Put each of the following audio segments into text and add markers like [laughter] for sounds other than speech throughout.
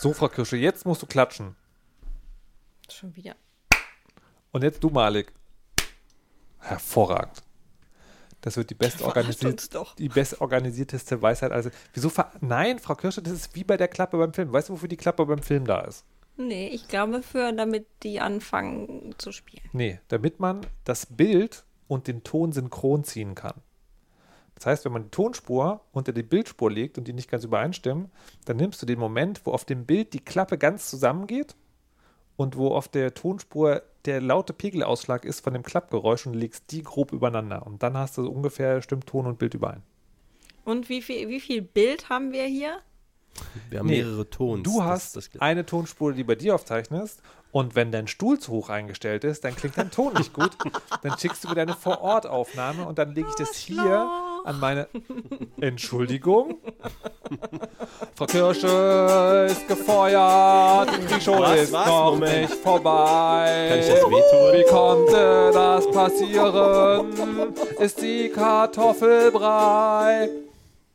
So, Frau Kirsche, jetzt musst du klatschen. Schon wieder. Und jetzt du, Malik. Hervorragend. Das wird die best Verarscht uns organisiert, doch. die bestorganisierteste Weisheit. Also, wieso ver Nein, Frau Kirsche, das ist wie bei der Klappe beim Film. Weißt du, wofür die Klappe beim Film da ist? Nee, ich glaube für, damit die anfangen zu spielen. Nee, damit man das Bild und den Ton synchron ziehen kann. Das heißt, wenn man die Tonspur unter die Bildspur legt und die nicht ganz übereinstimmen, dann nimmst du den Moment, wo auf dem Bild die Klappe ganz zusammengeht und wo auf der Tonspur der laute Pegelausschlag ist von dem Klappgeräusch und legst die grob übereinander. Und dann hast du so ungefähr stimmt Ton und Bild überein. Und wie viel, wie viel Bild haben wir hier? Wir haben Nee, mehrere Tons. Du Das hast ist das, eine Tonspur, die bei dir aufzeichnest. Und wenn dein Stuhl zu hoch eingestellt ist, dann klingt dein Ton nicht gut. Dann schickst du mir deine Vorortaufnahme und dann lege ich das hier an meine. [laughs] Entschuldigung. Frau Kirsche ist gefeuert. Die Show Was? ist Was? noch Moment. nicht vorbei. Kann ich das wehtun? Wie konnte das passieren? Ist die Kartoffelbrei?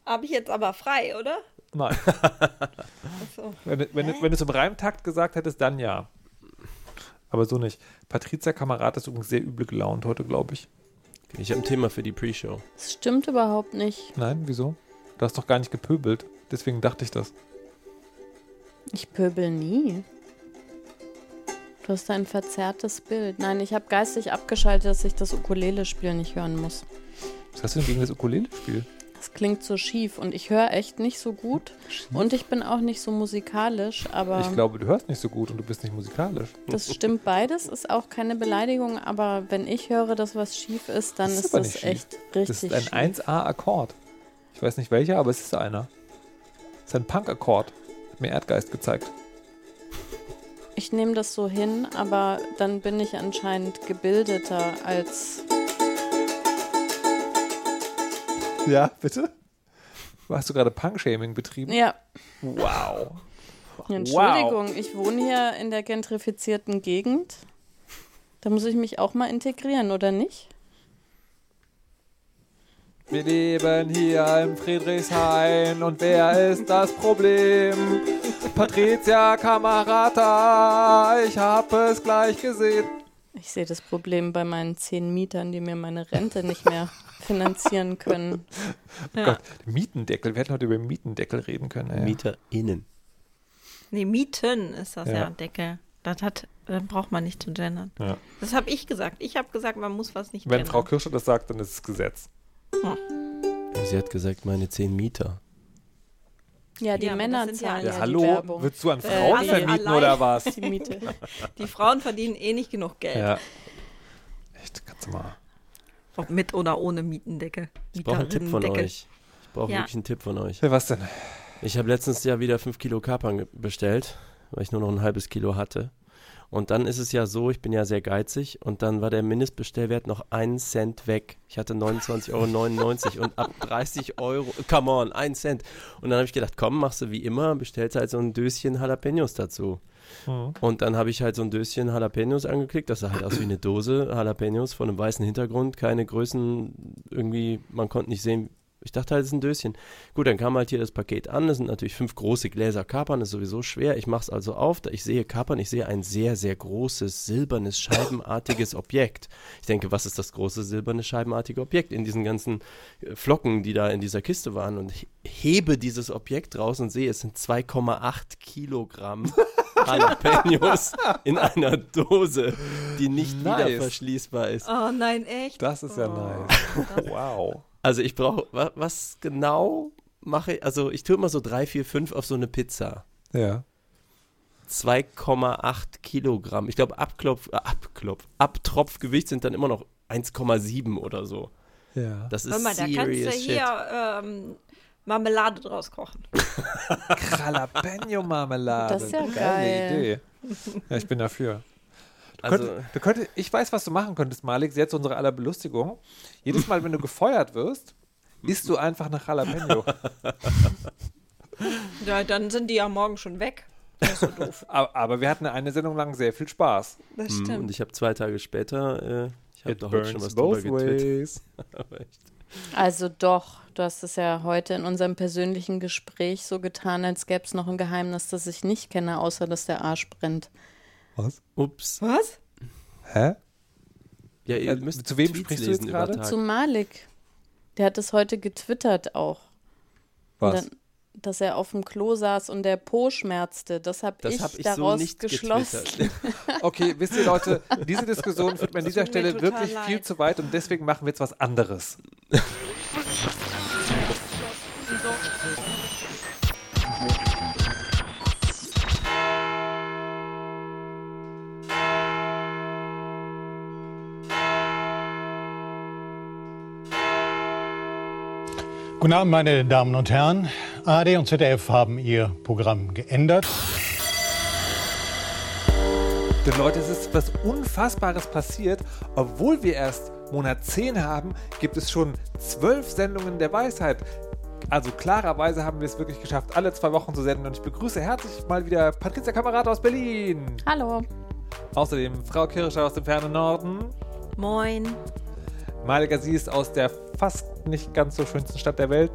Habe ich jetzt aber frei, oder? Nein. Achso. Wenn, du- wenn, du- wenn du es im Reimtakt gesagt hättest, dann ja. Aber so nicht. Patricia Kamerad ist übrigens sehr übel gelaunt heute, glaube ich. Ich habe ein Thema für die Pre-Show. Das stimmt überhaupt nicht. Nein, wieso? Du hast doch gar nicht gepöbelt. Deswegen dachte ich das. Ich pöbel nie. Du hast ein verzerrtes Bild. Nein, ich habe geistig abgeschaltet, dass ich das Ukulele-Spiel nicht hören muss. Was hast du denn gegen das Ukulele-Spiel? Das klingt so schief und ich höre echt nicht so gut. Und ich bin auch nicht so musikalisch, aber Ich glaube, du hörst nicht so gut und du bist nicht musikalisch. das stimmt beides, ist auch keine Beleidigung, aber wenn ich höre, dass was schief ist, dann Das ist ist das schief. echt Das richtig ist ein schief. 1A-Akkord. Ich weiß nicht welcher, aber es ist einer. Es ist ein Punk-Akkord. Hat mir Erdgeist gezeigt. Ich nehme das so hin, aber dann bin ich anscheinend gebildeter als Ja, bitte? Hast du gerade Punk-Shaming betrieben? ja. Wow. Entschuldigung, ich wohne hier in der gentrifizierten Gegend. Da muss ich mich auch mal integrieren, oder nicht? Wir leben hier im Friedrichshain und wer ist das Problem? Patricia Kamerata, ich habe es gleich gesehen. Ich sehe das Problem bei meinen zehn Mietern, die mir meine Rente nicht mehr finanzieren können. [laughs] Ja. Gott, Mietendeckel, wir hätten heute über Mietendeckel reden können. Ey. MieterInnen. Nee, Mieten ist das ja, Ja. Deckel. Das hat, dann braucht man nicht zu gendern. Ja. Das habe ich gesagt. Ich habe gesagt, man muss was nicht Wenn gendern. Frau Kirsche das sagt, dann ist es Gesetz. Sie hat gesagt, meine zehn Mieter. Ja, die Ja, Männer ja- zahlen Ja, ja, die hallo, Werbung. willst du an Äh, Frauen alle vermieten oder [laughs] was? Die Miete. Die Frauen verdienen eh nicht genug Geld. Ja. Echt, kannst du mal. Ob mit oder ohne Mietendeckel. Ich brauche einen Tipp von Mieterinnendeckel. euch. Ich brauche Ja. wirklich einen Tipp von euch. Ja, was denn? Ich habe letztens ja wieder 5 Kilo Kapern bestellt, weil ich nur noch ein halbes Kilo hatte. Und dann ist es ja so, ich bin ja sehr geizig und dann war der Mindestbestellwert noch einen Cent weg. Ich hatte 29,99 Euro und ab 30 Euro, come on, ein Cent. Und dann habe ich gedacht, komm, machst du wie immer, bestellst halt so ein Döschen Jalapenos dazu. Mhm. Und dann habe ich halt so ein Döschen Jalapenos angeklickt. Das sah halt aus wie eine Dose Jalapenos von einem weißen Hintergrund. Keine Größen, irgendwie, man konnte nicht sehen. Ich dachte halt, es ist ein Döschen. Gut, dann kam halt hier das Paket an. Das sind natürlich fünf große Gläser Kapern. Das ist sowieso schwer. Ich mache es also auf. Ich sehe Kapern. Ich sehe ein sehr, sehr großes, silbernes, scheibenartiges Objekt. Ich denke, was ist das große, silberne, scheibenartige Objekt in diesen ganzen äh, Flocken, die da in dieser Kiste waren? Und ich hebe dieses Objekt raus und sehe, es sind 2,8 Kilogramm [laughs] Jalapenos in einer Dose, die nicht Nice. wieder verschließbar ist. Oh nein, echt? Das ist ja Oh. nice. [laughs] Wow. Also ich brauche, wa, was genau mache ich? Also ich tue immer so drei, vier, fünf auf so eine Pizza. Ja. 2,8 Kilogramm. Ich glaube, Abklopf, äh, Abklopf, Abtropfgewicht sind dann immer noch 1,7 oder so. Ja. Das ist Hör mal, da kannst du serious shit. hier ähm, Marmelade draus kochen. Jalapeno-Marmelade. Das ist ja geil. Idee. [laughs] Ja, ich bin dafür. Du Also, könnt, du könntest, ich weiß, was du machen könntest, Malik. Jetzt unsere aller Belustigung. Jedes Mal, wenn du gefeuert wirst, isst du einfach nach Jalapeno. [laughs] Ja, dann sind die ja morgen schon weg. Das ist so [laughs] doof. aber, aber wir hatten eine Sendung lang sehr viel Spaß. Das und stimmt. ich habe zwei Tage später, äh, ich habe doch heute schon was drüber both getwittert. Also doch, Du hast es ja heute in unserem persönlichen Gespräch so getan, als gäbe es noch ein Geheimnis, das ich nicht kenne, außer dass der Arsch brennt. Was? Ups. Was? Hä? Ja, ihr Äh, müsst zu wem Tweets sprichst du jetzt gerade? Zu Malik. Der hat es heute getwittert auch. Und Was? Dann, dass er auf dem Klo saß und der Po schmerzte. Das habe ich hab ich so daraus nicht geschlossen. [laughs] Okay, wisst ihr Leute, diese Diskussion führt mir an dieser Stelle wirklich viel leid. zu weit und deswegen machen wir jetzt was anderes. Guten Abend, meine Damen und Herren. ARD und ZDF haben ihr Programm geändert. Denn Leute, es ist was Unfassbares passiert. Obwohl wir erst Monat 10 haben, gibt es schon zwölf Sendungen der Weisheit. Also klarerweise haben wir es wirklich geschafft, alle zwei Wochen zu senden. Und ich begrüße herzlich mal wieder Patricia Kamerad aus Berlin. Hallo. Außerdem Frau Kirscher aus dem fernen Norden. Moin. Malik Aziz aus der fast nicht ganz so schönsten Stadt der Welt.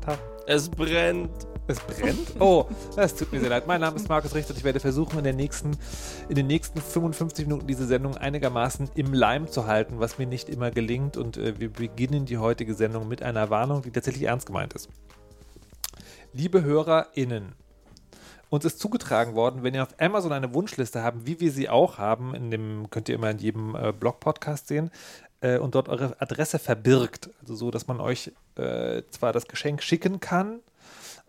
Tag. Es brennt. Es brennt? Oh, das tut mir sehr leid. Mein Name ist Markus Richter und ich werde versuchen, in, der nächsten, in den nächsten 55 Minuten diese Sendung einigermaßen im Leim zu halten, was mir nicht immer gelingt. Und äh, wir beginnen die heutige Sendung mit einer Warnung, die tatsächlich ernst gemeint ist. Liebe HörerInnen, uns ist zugetragen worden, wenn ihr auf Amazon eine Wunschliste habt, wie wir sie auch haben, in dem könnt ihr immer in jedem äh, Blog-Podcast sehen, äh, und dort eure Adresse verbirgt. Also so, dass man euch äh, zwar das Geschenk schicken kann,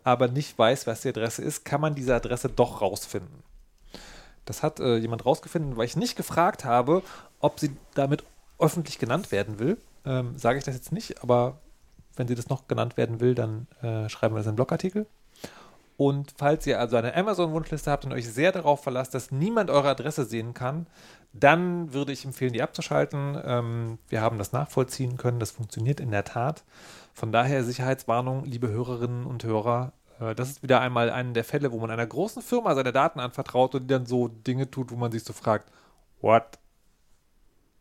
aber nicht weiß, was die Adresse ist, kann man diese Adresse doch rausfinden. Das hat äh, jemand rausgefunden, weil ich nicht gefragt habe, ob sie damit öffentlich genannt werden will. Ähm, Sage ich das jetzt nicht, aber wenn sie das noch genannt werden will, dann äh, schreiben wir das in den Blogartikel. Und falls ihr also eine Amazon-Wunschliste habt und euch sehr darauf verlasst, dass niemand eure Adresse sehen kann, dann würde ich empfehlen, die abzuschalten. Ähm, wir haben das nachvollziehen können. Das funktioniert in der Tat. Von daher Sicherheitswarnung, liebe Hörerinnen und Hörer. Äh, das ist wieder einmal einer der Fälle, wo man einer großen Firma seine Daten anvertraut und die dann so Dinge tut, wo man sich so fragt, what?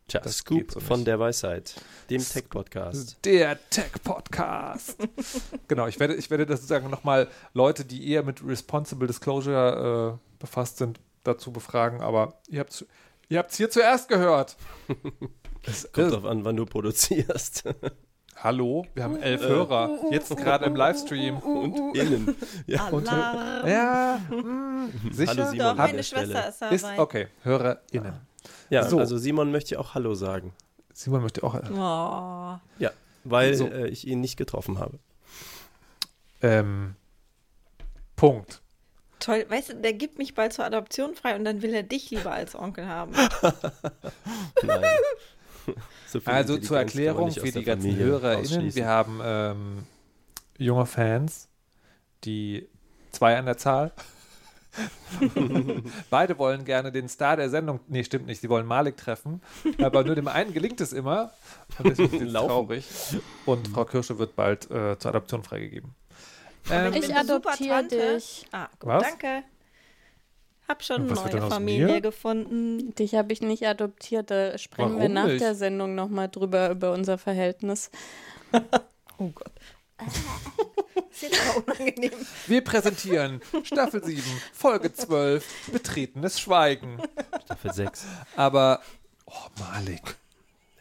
Tja, Das Scoop so von der Weisheit, dem Tech-Podcast. Der Tech-Podcast. [laughs] genau, ich werde, ich werde das sozusagen nochmal Leute, die eher mit Responsible Disclosure äh, befasst sind, dazu befragen, aber ihr habt ihr habt's hier zuerst gehört. [laughs] Es Kommt drauf an, wann du produzierst. [laughs] Hallo, wir haben elf Hörer, jetzt gerade im Livestream. [laughs] Und innen. Ja. Und, ja, mm, sicher? Hallo Simon. Doch, meine Schwester ist dabei. Ist okay, HörerInnen. ja, So. also Simon möchte auch Hallo sagen. Simon möchte auch. Oh. Ja, weil So. äh, ich ihn nicht getroffen habe. Ähm, Punkt. Toll, weißt du, der gibt mich bald zur Adoption frei und dann will er dich lieber als Onkel haben. [laughs] So Also zur Erklärung für die ganzen HörerInnen, wir haben ähm, junge Fans, die zwei an der Zahl. [laughs] Beide wollen gerne den Star der Sendung, nee, stimmt nicht, sie wollen Malik treffen, aber nur dem einen gelingt es immer und deswegen sind [laughs] sie Laufen. traurig. Und Frau Kirsche wird bald äh, zur Adoption freigegeben. Ähm, Ich super adoptiere dich. Ah, gut, Was? danke. Hab schon eine neue Familie gefunden. Dich habe ich nicht adoptiert. Da sprechen wir Warum nach nicht? der Sendung nochmal drüber, über unser Verhältnis. [laughs] Oh Gott. [laughs] ist jetzt aber unangenehm. wir präsentieren Staffel 7, Folge 12, Betretenes Schweigen. Staffel 6. Aber, oh Malik,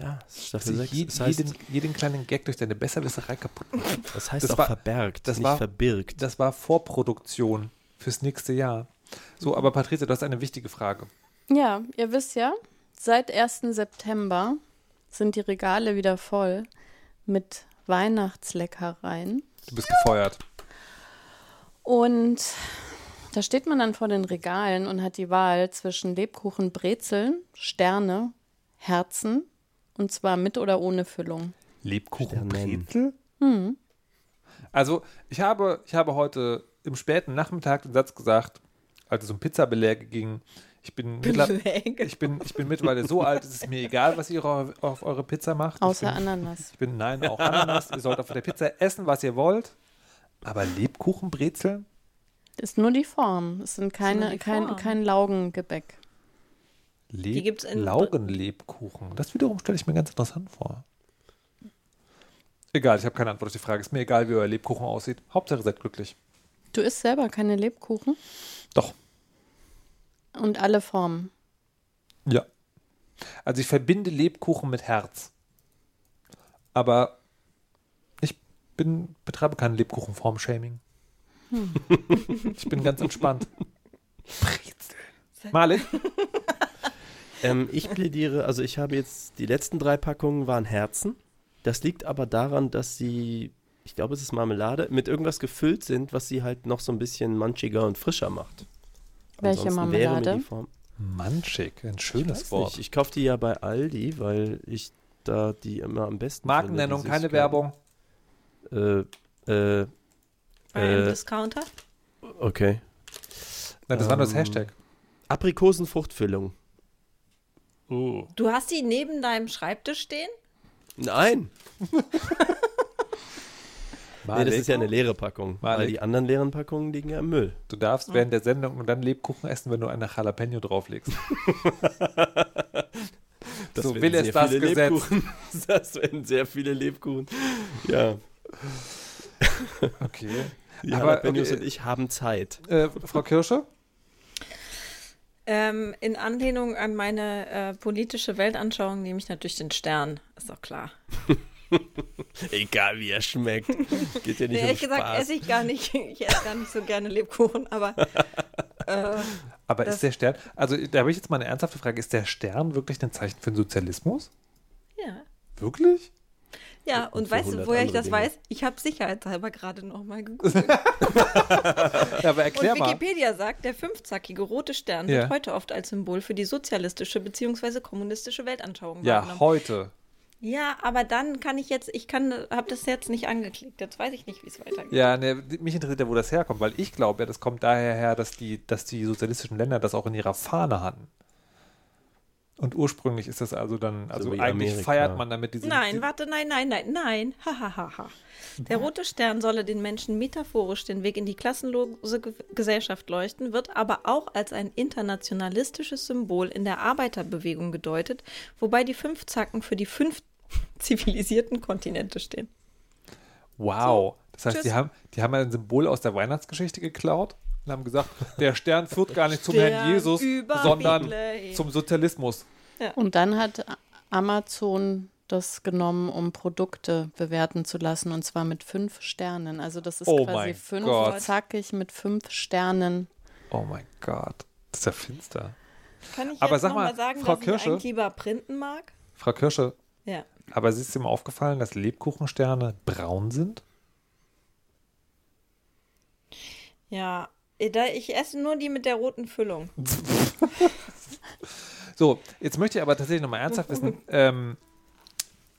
Ja, es ist Staffel 6. je, Das heißt, jeden, jeden kleinen Gag durch deine Besserwisserei kaputt machen. das heißt das auch war- verbergt, das nicht war- verbirgt. Das war Vorproduktion fürs nächste Jahr. So, aber Patricia, du hast eine wichtige Frage. Ja, ihr wisst ja, seit 1. September sind die Regale wieder voll mit Weihnachtsleckereien. Du bist gefeuert. Und da steht man dann vor den Regalen und hat die Wahl zwischen Lebkuchen, Brezeln, Sterne, Herzen und zwar mit oder ohne Füllung. Lebkuchenbrezel? Also, ich habe, ich habe heute im späten Nachmittag den Satz gesagt, als es um Pizzabeläge ging. Ich bin, ich bin, ich bin mittlerweile so alt, es ist mir egal, was ihr auf, auf eure Pizza macht. Außer ich bin, Ananas. Ich bin, nein, auch Ananas. ihr sollt auf der Pizza essen, was ihr wollt. Aber Lebkuchenbrezeln? Ist nur die Form. Es sind keine, kein, kein Laugengebäck. Leb gibt's in- Laugenlebkuchen. Das wiederum stelle ich mir ganz interessant vor. Egal, ich habe keine Antwort auf die Frage. Ist mir egal, wie euer Lebkuchen aussieht. Hauptsache, seid glücklich. Du isst selber keine Lebkuchen? Doch. Und alle Formen. Ja. Also ich verbinde Lebkuchen mit Herz. Aber ich bin, betreibe kein Lebkuchenform-Shaming. [laughs] ich bin ganz entspannt. [laughs] Brezeln. Malik? [laughs] Ähm, ich plädiere, also ich habe jetzt, die letzten drei Packungen waren Herzen. Das liegt aber daran, dass sie, ich glaube, es ist Marmelade, mit irgendwas gefüllt sind, was sie halt noch so ein bisschen manchiger und frischer macht. Welche Ansonsten wäre mir Marmelade? die Form- Manchig, ein Ich schönes weiß Wort. nicht. Ich kaufe die ja bei Aldi, weil ich da die immer am besten Markennennung, finde, keine Werbung. Werbung. Äh, äh, Bei einem Äh. Discounter? okay. Nein, das war nur das Ähm, Hashtag. Aprikosenfruchtfüllung. Oh. Du hast die neben deinem Schreibtisch stehen? Nein, [laughs] nee, das ist ja eine leere Packung. Weil die anderen leeren Packungen liegen ja im Müll. du darfst während der Sendung und dann Lebkuchen essen, wenn du eine Jalapeno drauflegst. [laughs] Das So will es sehr das viele Gesetz. Lebkuchen. [laughs] Das werden sehr viele Lebkuchen. Ja, Okay. die Aber, Jalapenos okay. und ich haben Zeit. Äh, Frau Kirsche? Ähm, in Anlehnung an meine äh, politische Weltanschauung nehme ich natürlich den Stern. Ist doch klar. [laughs] Egal wie er schmeckt. Geht ja nicht Nee, um ehrlich gesagt esse ich gar nicht. [laughs] Ich esse gar nicht so gerne Lebkuchen, aber äh, Aber ist der Stern, also da habe ich jetzt mal eine ernsthafte Frage, ist der Stern wirklich ein Zeichen für den Sozialismus? ja. Wirklich? Ja, Und weißt du, 100 woher ich das Dinge. weiß? Ich habe sicherheitshalber gerade nochmal gegoogelt. [laughs] Ja, aber erklär Und mal. Wikipedia sagt, der fünfzackige rote Stern Ja. wird heute oft als Symbol für die sozialistische bzw. kommunistische Weltanschauung Ja, heute. Ja, aber dann kann ich jetzt, ich kann, habe das jetzt nicht angeklickt. Jetzt weiß ich nicht, wie es weitergeht. Ja, ne, mich interessiert ja, wo das herkommt, weil ich glaube ja, das kommt daher her, dass die, dass die sozialistischen Länder das auch in ihrer Fahne hatten. Und ursprünglich ist das also dann, also wie eigentlich Amerika. feiert man damit diese. Nein, warte, nein, nein, nein, nein. Ha, ha, ha, ha. Der rote Stern solle den Menschen metaphorisch den Weg in die klassenlose Ge Gesellschaft leuchten, wird aber auch als ein internationalistisches Symbol in der Arbeiterbewegung gedeutet, wobei die fünf Zacken für die fünf [laughs] zivilisierten Kontinente stehen. Wow. Das heißt, Tschüss. die haben, die haben ein Symbol aus der Weihnachtsgeschichte geklaut und haben gesagt, der Stern führt gar nicht zum Stern Herrn Jesus, sondern Bethlehem. zum Sozialismus. Und dann hat Amazon das genommen, um Produkte bewerten zu lassen, und zwar mit fünf Sternen. Also das ist Oh quasi fünf Gott. zackig mit fünf Sternen. Oh mein Gott. Das ist ja finster. Kann ich Aber jetzt sag noch mal, mal sagen, Frau dass Kirsche? ich eigentlich lieber printen mag? Frau Kirsche, Ja. aber ist dir mal aufgefallen, dass Lebkuchensterne braun sind? Ja. Äh, ich esse nur die mit der roten Füllung. [laughs] So, jetzt möchte ich aber tatsächlich nochmal ernsthaft wissen, [laughs] ähm,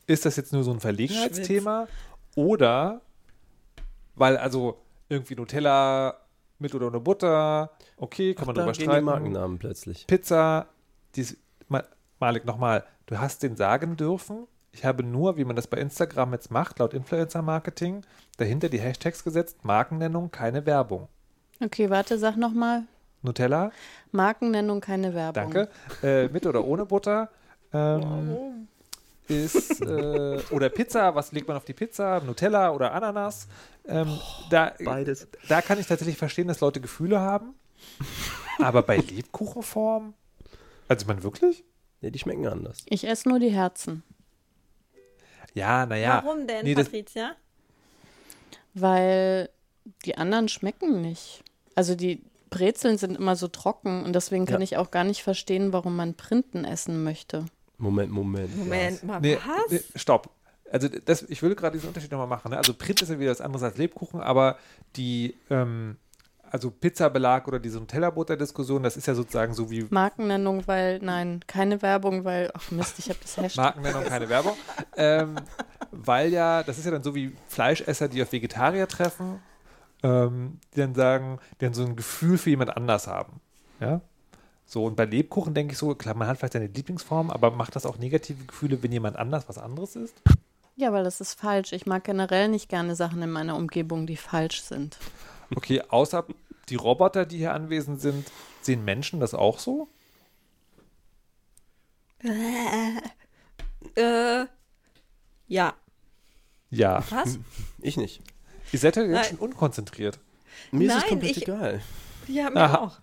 ist das jetzt nur so ein Verlegenheitsthema oder weil also irgendwie Nutella mit oder ohne Butter, okay, kann man da drüber gehen die streiten. Markennamen plötzlich. Pizza, dies, Ma- Malik, nochmal, du hast den sagen dürfen. Ich habe nur, wie man das bei Instagram jetzt macht, laut Influencer-Marketing, dahinter die Hashtags gesetzt, Markennennung, keine Werbung. Okay, warte, sag nochmal. Nutella, Markennennung, keine Werbung. danke. Äh, mit oder ohne Butter. Ähm, ist, äh, oder Pizza, was legt man auf die Pizza? Nutella oder Ananas? Ähm, da, Beides. da kann ich tatsächlich verstehen, dass Leute Gefühle haben. Aber bei Lebkuchenform? Also, ich meine, wirklich? Nee, die schmecken anders. Ich esse nur die Herzen, Ja, naja. Warum denn, Nee, Patricia? weil die anderen schmecken nicht. Also die Brezeln sind immer so trocken und deswegen kann Ja. ich auch gar nicht verstehen, warum man Printen essen möchte. Moment, Moment. Moment mal, nee, was? nee, stopp. Also das, ich will gerade diesen Unterschied nochmal machen. Ne? Also Print ist ja wieder was anderes als Lebkuchen, aber die, ähm, also Pizzabelag oder diese Nutella-Butter-Diskussion, das ist ja sozusagen so wie Markennennung, weil, nein, keine Werbung, weil, ach Mist, ich habe das Hashtag. Markennennung, keine Werbung. ähm, weil ja, das ist ja dann so wie Fleischesser, die auf Vegetarier treffen, ähm, die dann sagen, die dann so ein Gefühl für jemand anders haben. Ja. So, und bei Lebkuchen denke ich so, klar, man hat vielleicht seine Lieblingsform, aber macht das auch negative Gefühle, wenn jemand anders was anderes ist? Ja, weil das ist falsch. Ich mag generell nicht gerne Sachen in meiner Umgebung, die falsch sind. Okay, außer die Roboter, die hier anwesend sind, sehen Menschen das auch so? Äh, ja. Ja. Was? [laughs] Ich nicht. Ihr seid ja jetzt Nein. schon unkonzentriert. Mir ist Nein, es komplett ich- egal. Ja, mir Aha. auch.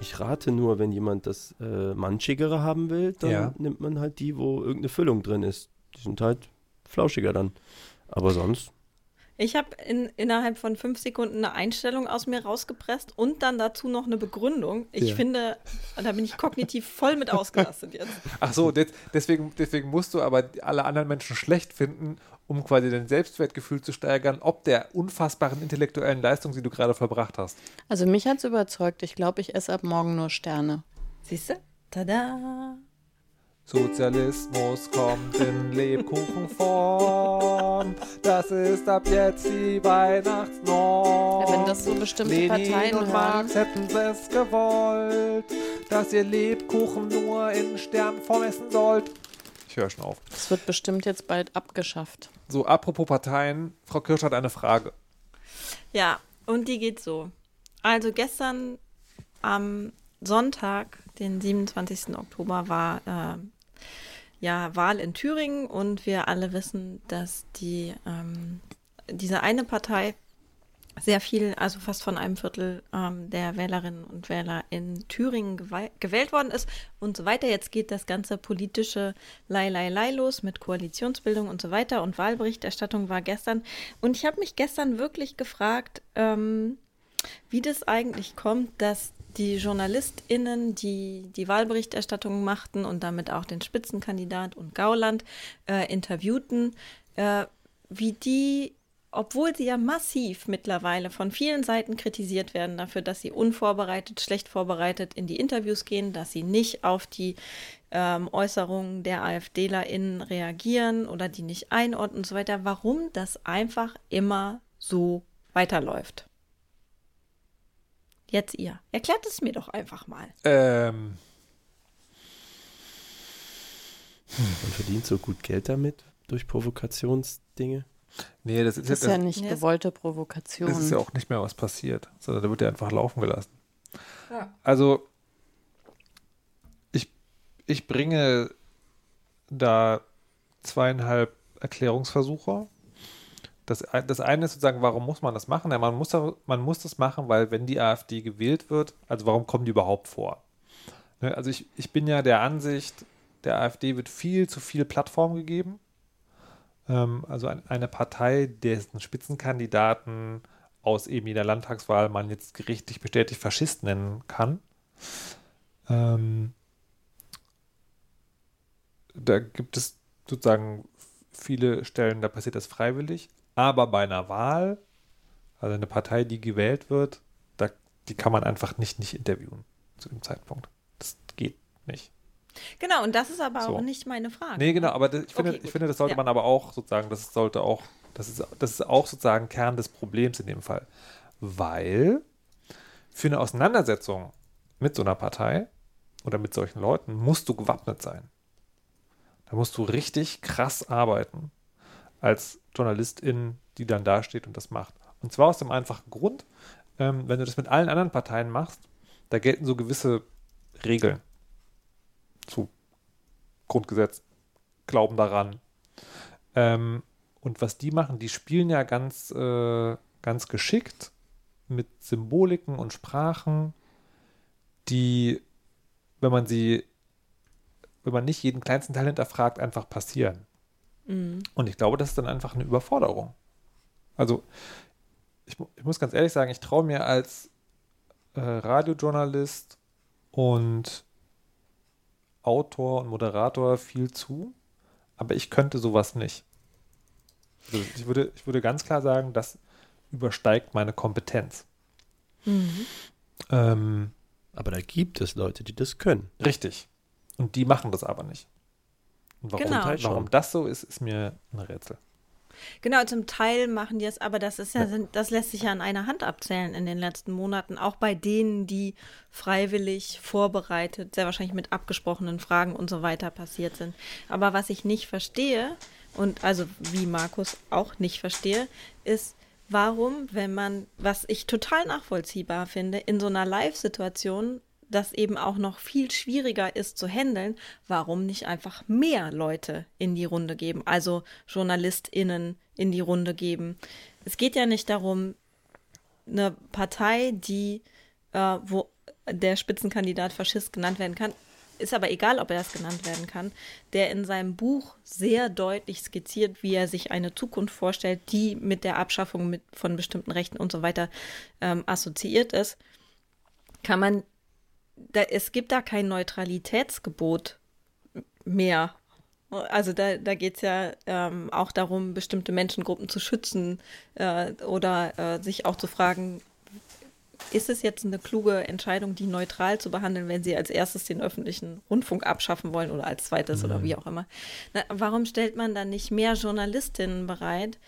Ich rate nur, wenn jemand das äh, Manchigere haben will, dann Ja. nimmt man halt die, wo irgendeine Füllung drin ist. Die sind halt flauschiger dann. Aber sonst, Ich habe in, innerhalb von fünf Sekunden eine Einstellung aus mir rausgepresst und dann dazu noch eine Begründung. Ich Ja. finde, da bin ich kognitiv voll mit ausgelastet jetzt. Ach so, des, deswegen, deswegen musst du aber alle anderen Menschen schlecht finden, um quasi dein Selbstwertgefühl zu steigern, ob der unfassbaren intellektuellen Leistung, die du gerade verbracht hast. Also mich hat's überzeugt. Ich glaube, ich esse ab morgen nur Sterne. Siehst du? Tada! Sozialismus kommt in Lebkuchenform. Das ist ab jetzt die Weihnachtsnorm. Ja, wenn das so bestimmte Lenin Parteien und hören. Marx hätten es gewollt, dass ihr Lebkuchen nur in Sternform essen sollt. Ich höre schon auf. Das wird bestimmt jetzt bald abgeschafft. So, apropos Parteien, Frau Kirsch hat eine Frage. Ja, und die geht so. Also gestern am Sonntag, den 27. Oktober, war äh, ja Wahl in Thüringen und wir alle wissen, dass die ähm, diese eine Partei sehr viel, also fast von einem Viertel ähm, der Wählerinnen und Wähler in Thüringen gewählt worden ist und so weiter. Jetzt geht das ganze politische Lei, Lei, Lei los mit Koalitionsbildung und so weiter und Wahlberichterstattung war gestern. Und ich habe mich gestern wirklich gefragt, ähm, wie das eigentlich kommt, dass die JournalistInnen, die die Wahlberichterstattung machten und damit auch den Spitzenkandidat und Gauland äh, interviewten, äh, wie die, obwohl sie ja massiv mittlerweile von vielen Seiten kritisiert werden dafür, dass sie unvorbereitet, schlecht vorbereitet in die Interviews gehen, dass sie nicht auf die ähm, Äußerungen der AfDlerInnen reagieren oder die nicht einordnen und so weiter, warum das einfach immer so weiterläuft. Jetzt ihr. Erklärt es mir doch einfach mal. Ähm, man verdient so gut Geld damit durch Provokationsdinge. Nee, das ist, Das ist ja nicht Ja, es- gewollte Provokation. das ist ja auch nicht mehr was passiert, sondern da wird ja einfach laufen gelassen. Ja. Also, ich, ich bringe da zweieinhalb Erklärungsversuche. Das, das eine ist sozusagen, warum muss man das machen? Ja, man, muss, man muss das machen, weil wenn die AfD gewählt wird, also warum kommen die überhaupt vor? Ne, also ich, ich bin ja der Ansicht, der AfD wird viel zu viel Plattform gegeben. Ähm, also ein, eine Partei, dessen Spitzenkandidaten aus eben jeder Landtagswahl man jetzt gerichtlich bestätigt Faschist nennen kann. Ähm, da gibt es sozusagen viele Stellen, da passiert das freiwillig. Aber bei einer Wahl, also eine Partei, die gewählt wird, da, die kann man einfach nicht, nicht interviewen zu dem Zeitpunkt. Das geht nicht. Genau, und das ist aber So. auch nicht meine Frage. Nee, genau, aber das, ich, finde, Okay, ich finde, das sollte Ja. man aber auch sozusagen, das sollte auch, das ist, das ist auch sozusagen Kern des Problems in dem Fall. Weil für eine Auseinandersetzung mit so einer Partei oder mit solchen Leuten musst du gewappnet sein. Da musst du richtig krass arbeiten als Journalistin, die dann dasteht und das macht. Und zwar aus dem einfachen Grund, ähm, wenn du das mit allen anderen Parteien machst, da gelten so gewisse Regeln zu Grundgesetz, glauben daran. Ähm, und was die machen, die spielen ja ganz, äh, ganz geschickt mit Symboliken und Sprachen, die, wenn man sie, wenn man nicht jeden kleinsten Teil hinterfragt, einfach passieren. Mhm. Und ich glaube, das ist dann einfach eine Überforderung. Also, ich, ich muss ganz ehrlich sagen, ich traue mir als äh, Radiojournalist und Autor und Moderator viel zu, aber ich könnte sowas nicht. Also ich, würde, ich würde ganz klar sagen, das übersteigt meine Kompetenz. Mhm. Ähm, Aber da gibt es Leute, die das können. richtig. Und die machen das aber nicht. Und warum, Genau. warum das so ist, ist mir ein Rätsel. Genau, zum Teil machen die es, aber das ist ja, das lässt sich ja an einer Hand abzählen in den letzten Monaten, auch bei denen, die freiwillig vorbereitet, sehr wahrscheinlich mit abgesprochenen Fragen und so weiter passiert sind. Aber was ich nicht verstehe, und also wie Markus auch nicht verstehe, ist, warum, wenn man, was ich total nachvollziehbar finde, in so einer Live-Situation das eben auch noch viel schwieriger ist zu handeln, warum nicht einfach mehr Leute in die Runde geben, also JournalistInnen in die Runde geben. Es geht ja nicht darum, eine Partei, die, äh, wo der Spitzenkandidat Faschist genannt werden kann, ist aber egal, ob er das genannt werden kann, der in seinem Buch sehr deutlich skizziert, wie er sich eine Zukunft vorstellt, die mit der Abschaffung mit, von bestimmten Rechten und so weiter ähm, assoziiert ist, kann man, da, es gibt da kein Neutralitätsgebot mehr. Also da, da geht es ja ähm, auch darum, bestimmte Menschengruppen zu schützen äh, oder äh, sich auch zu fragen, ist es jetzt eine kluge Entscheidung, die neutral zu behandeln, wenn sie als erstes den öffentlichen Rundfunk abschaffen wollen oder als zweites Nein. oder wie auch immer? Na, warum stellt man dann nicht mehr Journalistinnen bereit,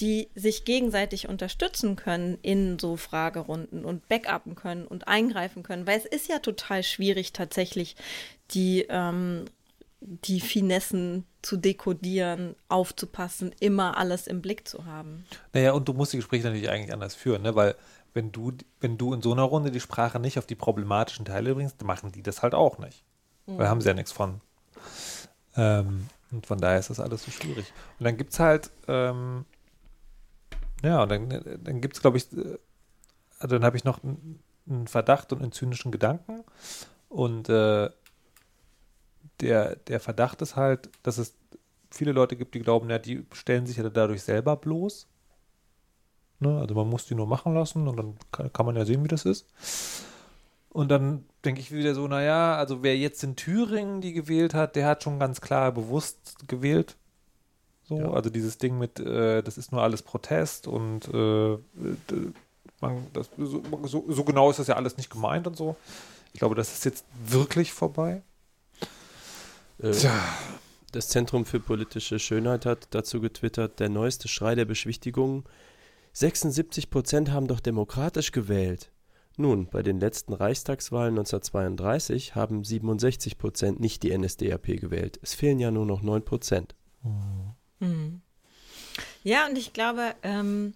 die sich gegenseitig unterstützen können in so Fragerunden und backuppen können und eingreifen können? Weil es ist ja total schwierig, tatsächlich die, ähm, die Finessen zu dekodieren, aufzupassen, immer alles im Blick zu haben. Naja, und du musst die Gespräche natürlich eigentlich anders führen, ne? weil wenn du, wenn du in so einer Runde die Sprache nicht auf die problematischen Teile bringst, machen die das halt auch nicht. Mhm. Weil haben sie ja nichts von. Ähm, und von daher ist das alles so schwierig. Und dann gibt es halt, ähm, ja, und dann, dann gibt es, glaube ich, also dann habe ich noch einen Verdacht und einen zynischen Gedanken. Und äh, der, der Verdacht ist halt, dass es viele Leute gibt, die glauben, ja, die stellen sich ja dadurch selber bloß. Ne? Also man muss die nur machen lassen und dann kann, kann man ja sehen, wie das ist. Und dann denke ich wieder so, naja, also wer jetzt in Thüringen die gewählt hat, der hat schon ganz klar bewusst gewählt. So, ja. also dieses Ding mit, äh, das ist nur alles Protest und äh, man, das, so, so, so, genau ist das ja alles nicht gemeint und so. Ich glaube, das ist jetzt wirklich vorbei. Äh, Tja. Das Zentrum für politische Schönheit hat dazu getwittert, der neueste Schrei der Beschwichtigung 76 Prozent haben doch demokratisch gewählt. Nun, bei den letzten Reichstagswahlen 1932 haben 67 Prozent nicht die NSDAP gewählt. Es fehlen ja nur noch 9 Prozent. Mhm. Ja, und ich glaube, ähm,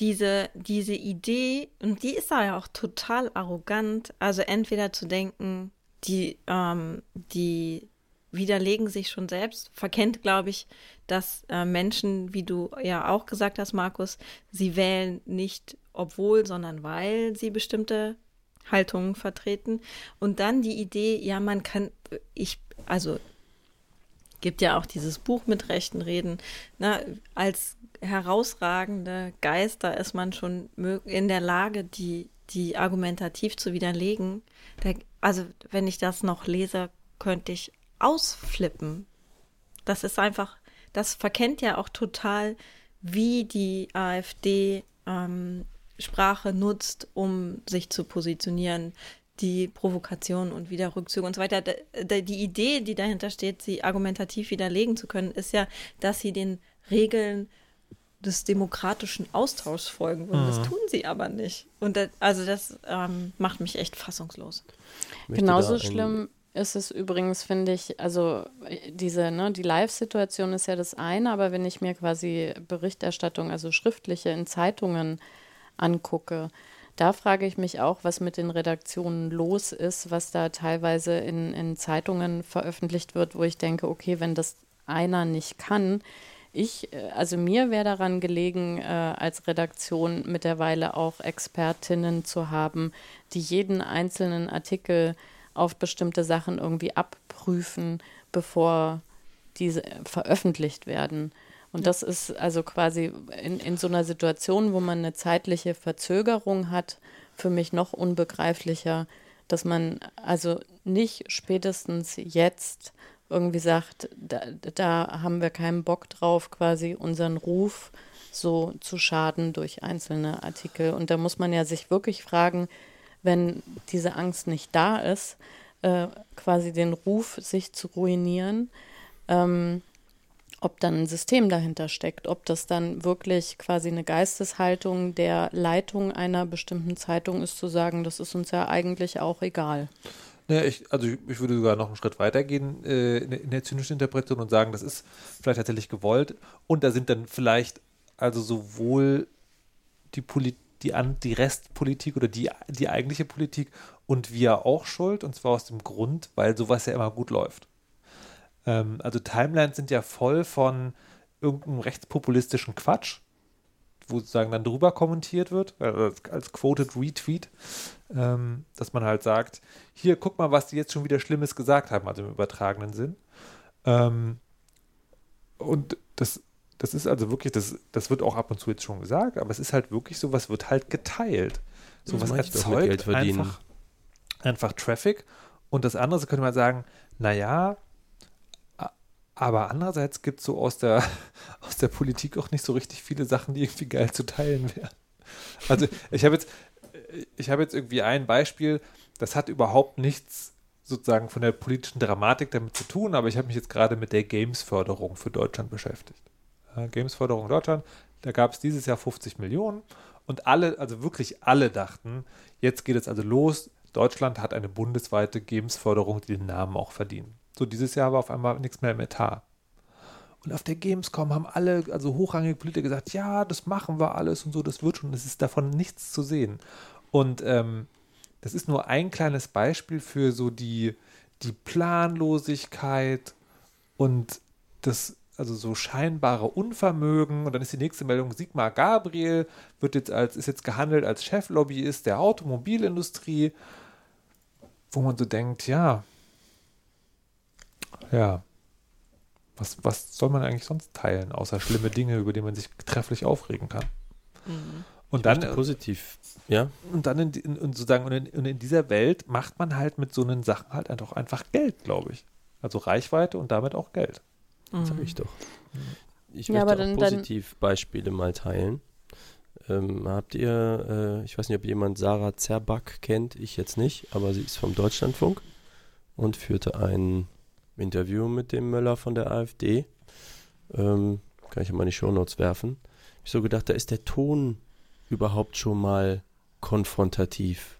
diese, diese Idee, und die ist ja auch total arrogant, also entweder zu denken, die, ähm, die widerlegen sich schon selbst, verkennt, glaube ich, dass äh, Menschen, wie du ja auch gesagt hast, Markus, sie wählen nicht obwohl, sondern weil sie bestimmte Haltungen vertreten. Und dann die Idee, ja, man kann, ich, also gibt ja auch dieses Buch mit rechten Reden. Na, als herausragende Geister ist man schon in der Lage, die, die argumentativ zu widerlegen. Der, also, wenn ich das noch lese, könnte ich ausflippen. Das ist einfach, das verkennt ja auch total, wie die AfD ähm, Sprache nutzt, um sich zu positionieren, die Provokation und wieder Rückzüge und so weiter. Die Idee, die dahinter steht, sie argumentativ widerlegen zu können, ist ja, dass sie den Regeln des demokratischen Austauschs folgen würden. Mhm. Das tun sie aber nicht. Und das, also das ähm, macht mich echt fassungslos. Genauso schlimm ist es übrigens, finde ich, also diese, ne, die Live-Situation ist ja das eine, aber wenn ich mir quasi Berichterstattung, also schriftliche in Zeitungen angucke, da frage ich mich auch, was mit den Redaktionen los ist, was da teilweise in, in Zeitungen veröffentlicht wird, wo ich denke, okay, wenn das einer nicht kann, ich, äh, also mir wäre daran gelegen, äh, als Redaktion mittlerweile auch Expertinnen zu haben, die jeden einzelnen Artikel auf bestimmte Sachen irgendwie abprüfen, bevor diese veröffentlicht werden. Und das ist also quasi in, in so einer Situation, wo man eine zeitliche Verzögerung hat, für mich noch unbegreiflicher, dass man also nicht spätestens jetzt irgendwie sagt, da, da haben wir keinen Bock drauf, quasi unseren Ruf so zu schaden durch einzelne Artikel. Und da muss man ja sich wirklich fragen, wenn diese Angst nicht da ist, äh, quasi den Ruf, sich zu ruinieren, ähm, ob dann ein System dahinter steckt, ob das dann wirklich quasi eine Geisteshaltung der Leitung einer bestimmten Zeitung ist, zu sagen, das ist uns ja eigentlich auch egal. Naja, ich, also ich, ich, würde sogar noch einen Schritt weiter gehen äh, in, in, der zynischen Interpretation und sagen, das ist vielleicht tatsächlich gewollt und da sind dann vielleicht also sowohl die Politik die, die Restpolitik oder die, die eigentliche Politik und wir auch schuld. Und zwar aus dem Grund, weil sowas ja immer gut läuft. Ähm, also Timelines sind ja voll von irgendeinem rechtspopulistischen Quatsch, wo sozusagen dann drüber kommentiert wird, äh, als Quoted Retweet, ähm, dass man halt sagt, hier, guck mal, was die jetzt schon wieder Schlimmes gesagt haben, also im übertragenen Sinn. Ähm, und das, das ist also wirklich, das, das wird auch ab und zu jetzt schon gesagt, aber es ist halt wirklich so, was wird halt geteilt. So was erzeugt einfach, einfach Traffic. Und das andere, so könnte man sagen, naja, aber andererseits gibt es so aus der, [laughs] aus der Politik auch nicht so richtig viele Sachen, die irgendwie geil zu teilen wären. Also ich habe jetzt, ich habe jetzt irgendwie ein Beispiel, das hat überhaupt nichts sozusagen von der politischen Dramatik damit zu tun, aber ich habe mich jetzt gerade mit der Games-Förderung für Deutschland beschäftigt. Ja, Games-Förderung Deutschland, da gab es dieses Jahr 50 Millionen und alle, also wirklich alle dachten, jetzt geht es also los, Deutschland hat eine bundesweite Games-Förderung, die den Namen auch verdient. So, dieses Jahr war auf einmal nichts mehr im Etat. Und auf der Gamescom haben alle, also hochrangige Politiker gesagt, ja, das machen wir alles und so, das wird schon, es ist davon nichts zu sehen. Und ähm, das ist nur ein kleines Beispiel für so die, die Planlosigkeit und das, also so scheinbare Unvermögen. Und dann ist die nächste Meldung, Sigmar Gabriel wird jetzt als, ist jetzt gehandelt als Cheflobbyist der Automobilindustrie, wo man so denkt, ja, ja. Was, was soll man eigentlich sonst teilen, außer schlimme Dinge, über die man sich trefflich aufregen kann? Mhm. Und dann positiv, ja. Und dann in, in, in sozusagen und in, und in, dieser Welt macht man halt mit so einen Sachen halt einfach, einfach Geld, glaube ich. Also Reichweite und damit auch Geld. Das sage ich doch. Ich ja, möchte auch positiv Beispiele mal teilen. Ähm, habt ihr, äh, ich weiß nicht, ob jemand Sarah Zerback kennt, ich jetzt nicht, aber sie ist vom Deutschlandfunk und führte einen Interview mit dem Möller von der AfD. Ähm, kann ich ja mal in die Shownotes werfen. Ich so gedacht, da ist der Ton überhaupt schon mal konfrontativ.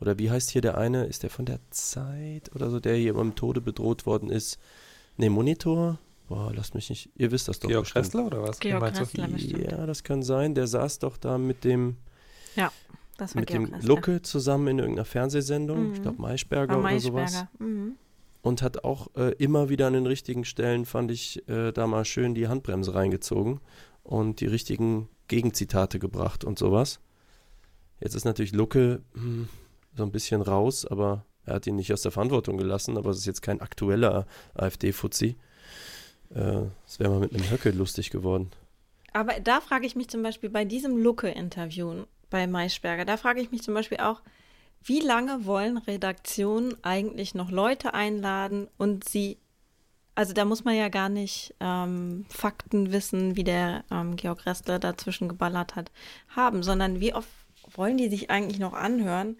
Oder wie heißt hier der eine? Ist der von der Zeit oder so, der hier beim Tode bedroht worden ist? Ne, Monitor? Boah, lasst mich nicht. Ihr wisst das doch. Georg Kressler oder was? Georg Kressler, Ja, das kann sein. Der saß doch da mit dem. Ja, das war Mit Georg dem. Lucke zusammen in irgendeiner Fernsehsendung. Mhm. Ich glaube, Maischberger, Maischberger oder sowas. Mhm und hat auch äh, immer wieder an den richtigen Stellen, fand ich, äh, da mal schön die Handbremse reingezogen und die richtigen Gegenzitate gebracht und sowas. Jetzt ist natürlich Lucke hm, so ein bisschen raus, aber er hat ihn nicht aus der Verantwortung gelassen, aber es ist jetzt kein aktueller AfD-Fuzzi. Äh, das wäre mal mit einem Höcke lustig geworden. Aber da frage ich mich zum Beispiel bei diesem Lucke-Interview bei Maischberger, da frage ich mich zum Beispiel auch, wie lange wollen Redaktionen eigentlich noch Leute einladen und sie, also da muss man ja gar nicht ähm, Fakten wissen, wie der ähm, Georg Restler dazwischen geballert hat, haben, sondern wie oft wollen die sich eigentlich noch anhören,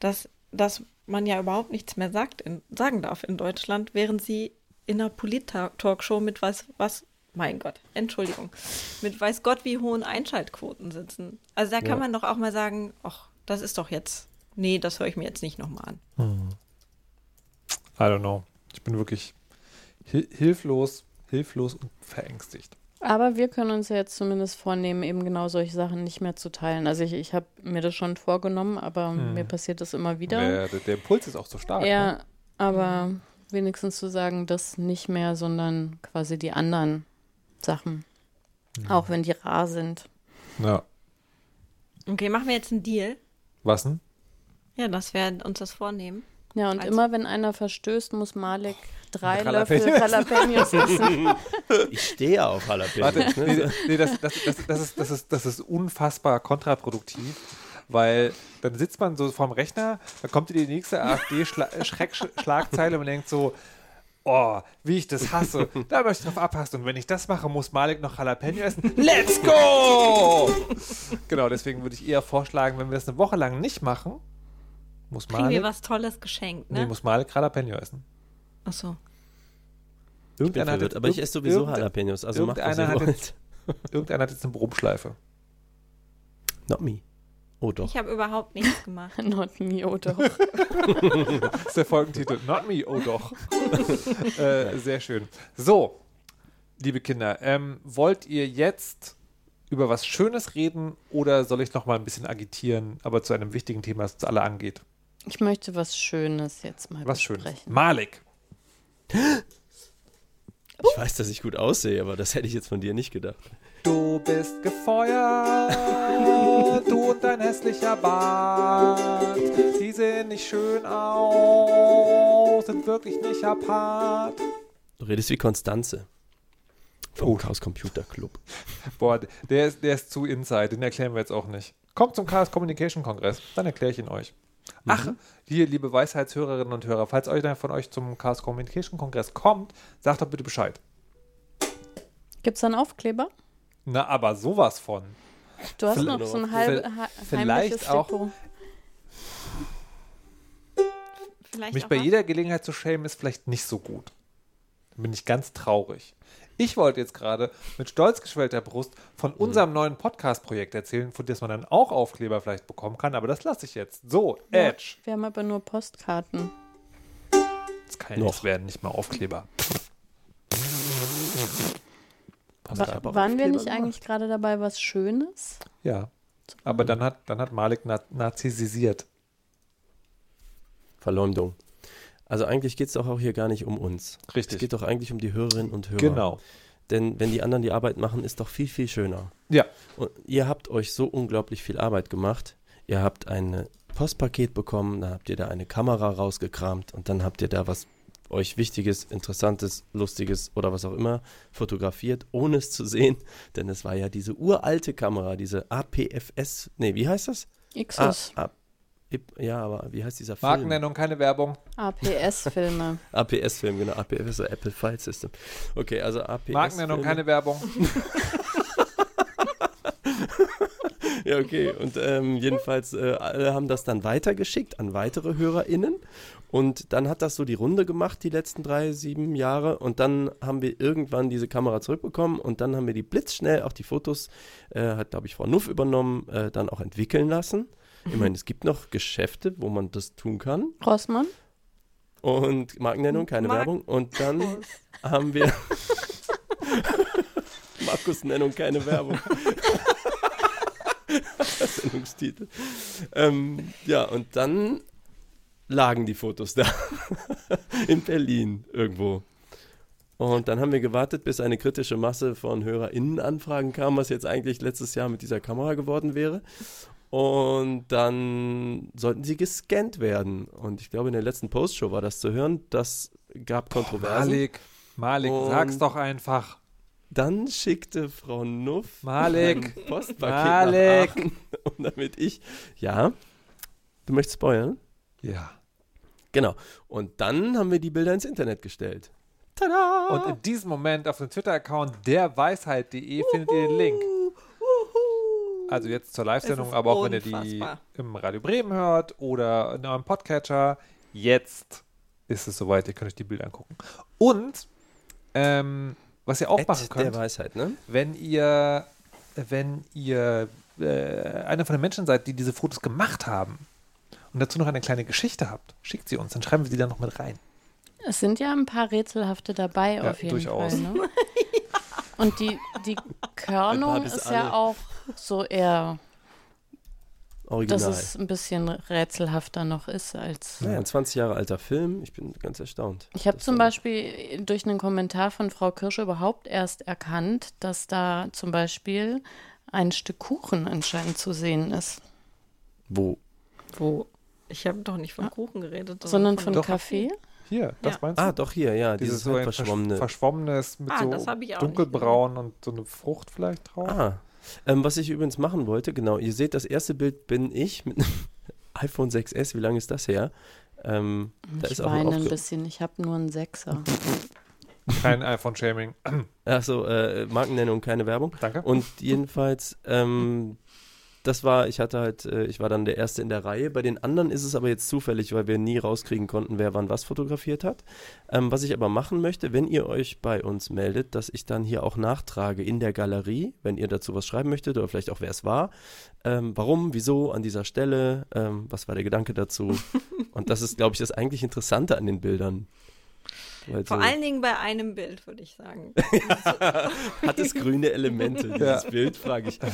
dass, dass man ja überhaupt nichts mehr sagt in, sagen darf in Deutschland, während sie in einer Polit-Talkshow mit was, was, mein Gott, Entschuldigung, mit weiß Gott wie hohen Einschaltquoten sitzen. Also da kann ja. man doch auch mal sagen, ach, das ist doch jetzt nee, das höre ich mir jetzt nicht nochmal an. Hm. I don't know. Ich bin wirklich hilflos, hilflos und verängstigt. Aber wir können uns ja jetzt zumindest vornehmen, eben genau solche Sachen nicht mehr zu teilen. Also ich, ich habe mir das schon vorgenommen, aber hm. mir passiert das immer wieder. Der, der, der, Impuls ist auch so stark. Ja, ne? aber hm. Wenigstens zu sagen, das nicht mehr, sondern quasi die anderen Sachen. Hm. Auch wenn die rar sind. Ja. Okay, machen wir jetzt einen Deal. Was denn? Ja, dass wir uns das vornehmen. Ja, und also, immer wenn einer verstößt, muss Malik drei Löffel Jalapenos essen. [laughs] Ich stehe auf Jalapenos. Warte, nee, nee das, das, das, das, ist, das, ist, das ist unfassbar kontraproduktiv, weil dann sitzt man so vorm Rechner, dann kommt die nächste AfD-Schreckschlagzeile und man denkt so, oh, wie ich das hasse. Da möchte ich drauf abpassen. Und wenn ich das mache, muss Malik noch Jalapeno essen. Let's go! genau, deswegen würde ich eher vorschlagen, wenn wir das eine Woche lang nicht machen, muss Kriegen Malik, wir was Tolles geschenkt, ne? Nee, muss Malik Jalapeno essen. Ach so. Irgendeiner ich verwirrt, aber ich esse sowieso Jalapenos, also macht was ihr wollt. Jetzt, [laughs] irgendeiner hat jetzt eine Brummschleife. Not me. Oh doch. Ich habe überhaupt nichts gemacht. [laughs] Not me, oh doch. [laughs] das ist der Folgentitel. Not me, oh doch. [laughs] äh, sehr schön. So, liebe Kinder, ähm, wollt ihr jetzt über was Schönes reden oder soll ich noch mal ein bisschen agitieren, aber zu einem wichtigen Thema, das uns alle angeht? Ich möchte was Schönes jetzt mal Was besprechen. Schönes. Malik. Ich weiß, dass ich gut aussehe, aber das hätte ich jetzt von dir nicht gedacht. Du bist gefeuert, du und dein hässlicher Bart. Die sehen nicht schön aus, sind wirklich nicht apart. Du redest wie Konstanze. Vom Oh. Chaos Computer Club. Boah, der ist, der ist zu inside, den erklären wir jetzt auch nicht. Kommt zum Chaos Communication Kongress, dann erkläre ich ihn euch. Ach, hier, liebe Weisheitshörerinnen und Hörer, falls euch einer von euch zum Chaos Communication Kongress kommt, sagt doch bitte Bescheid. Gibt es da einen Aufkleber? Na, aber sowas von. Du hast Vielleicht- noch so ein halb, ha vielleicht auch- Depot. Vielleicht Mich auch bei was- jeder Gelegenheit zu schämen, ist vielleicht nicht so gut. Da bin ich ganz traurig. Ich wollte jetzt gerade mit stolz geschwellter Brust von unserem neuen Podcast-Projekt erzählen, von dem man dann auch Aufkleber vielleicht bekommen kann, aber das lasse ich jetzt. So, Ja, Edge. wir haben aber nur Postkarten. Das kann ja nichts werden, nicht mal Aufkleber. Wa aber waren wir nicht gemacht. eigentlich gerade dabei, was Schönes? Ja. Aber dann hat, dann hat Malik na narzissisiert. Verleumdung. Also eigentlich geht es doch auch hier gar nicht um uns. Es Richtig. geht doch eigentlich um die Hörerinnen und Hörer. Genau. Denn wenn die anderen die Arbeit machen, ist doch viel, viel schöner. Ja. Und ihr habt euch so unglaublich viel Arbeit gemacht. Ihr habt ein Postpaket bekommen, dann habt ihr da eine Kamera rausgekramt und dann habt ihr da was euch Wichtiges, Interessantes, Lustiges oder was auch immer fotografiert, ohne es zu sehen. [laughs] Denn es war ja diese uralte Kamera, diese APFS, nee, wie heißt das? Xus. Ip- ja, aber wie heißt dieser Film? Markennennung, keine Werbung. APS-Filme. APS-Film, [laughs] genau, APFS, Apple File System. Okay, also APS. Markennennung, keine Werbung. [laughs] Ja, okay. Und ähm, jedenfalls, äh, alle haben das dann weitergeschickt an weitere HörerInnen. Und dann hat das so die Runde gemacht, die letzten drei, sieben Jahre. Und dann haben wir irgendwann diese Kamera zurückbekommen und dann haben wir die blitzschnell, auch die Fotos, äh, hat, glaube ich, Frau Nuff übernommen, äh, dann auch entwickeln lassen. Ich meine, es gibt noch Geschäfte, wo man das tun kann. Rossmann? Und Markennennung, keine Mark- Werbung. Und dann haben wir. [laughs] Markus-Nennung, keine Werbung. [laughs] [laughs] Sendungstitel. Ähm, ja, und dann lagen die Fotos da. [laughs] In Berlin irgendwo. Und dann haben wir gewartet, bis eine kritische Masse von HörerInnen-Anfragen kam, was jetzt eigentlich letztes Jahr mit dieser Kamera geworden wäre. Und dann sollten sie gescannt werden. Und ich glaube, in der letzten Postshow war das zu hören. Das gab Kontroversen. Malik, Malik, Und- sag's doch einfach. Dann schickte Frau Nuff Malik. ein Postpaket Malik. nach Aachen, und [laughs] damit ich, ja, du möchtest spoilern? Ja. Genau. Und dann haben wir die Bilder ins Internet gestellt. Tada! Und in diesem Moment auf dem Twitter-Account derweisheit.de findet ihr den Link. Also jetzt zur Live-Sendung, aber auch wenn ihr die unfassbar. im Radio Bremen hört oder in eurem Podcatcher, jetzt ist es soweit, ihr könnt euch die Bilder angucken. Und ähm, was ihr auch At machen der könnt, Weisheit, ne? wenn ihr, wenn ihr äh, einer von den Menschen seid, die diese Fotos gemacht haben und dazu noch eine kleine Geschichte habt, schickt sie uns, dann schreiben wir sie da noch mit rein. Es sind ja ein paar Rätselhafte dabei Ja, auf jeden durchaus. Fall. Ne? [laughs] Und die, die Körnung ist alle. ja auch so eher, dass Original. es ein bisschen rätselhafter noch ist als. Naja, ein 20 Jahre alter Film. Ich bin ganz erstaunt. Ich habe zum Beispiel durch einen Kommentar von Frau Kirsche überhaupt erst erkannt, dass da zum Beispiel ein Stück Kuchen anscheinend zu sehen ist, Wo? Wo? Ich habe doch nicht von Kuchen geredet. sondern von Doch. Kaffee. Hier, das Ja. meinst du? Ah, doch hier, ja. Dieses Dieses so verschwommene. verschwommene. verschwommenes mit Ah, so nicht dunkelbraun und so eine Frucht vielleicht drauf. Ah, ähm, was ich übrigens machen wollte, genau, ihr seht, das erste Bild bin ich mit einem [laughs] iPhone 6S, wie lange ist das her? Ähm, da Ich ist auch weine ein bisschen, ich habe nur einen Sechser. [laughs] Kein iPhone-Shaming. Achso, äh, Markennennung, keine Werbung. Danke. Und jedenfalls, ähm, das war, ich hatte halt, äh, ich war dann der Erste in der Reihe. Bei den anderen ist es aber jetzt zufällig, weil wir nie rauskriegen konnten, wer wann was fotografiert hat. Ähm, was ich aber machen möchte, wenn ihr euch bei uns meldet, dass ich dann hier auch nachtrage in der Galerie, wenn ihr dazu was schreiben möchtet oder vielleicht auch wer es war. Ähm, warum, wieso, an dieser Stelle, ähm, was war der Gedanke dazu? [laughs] Und das ist, glaube ich, das eigentlich Interessante an den Bildern. Weil Vor so- allen Dingen bei einem Bild, würde ich sagen. [laughs] Hat es grüne Elemente, dieses Bild, frage ich. [laughs]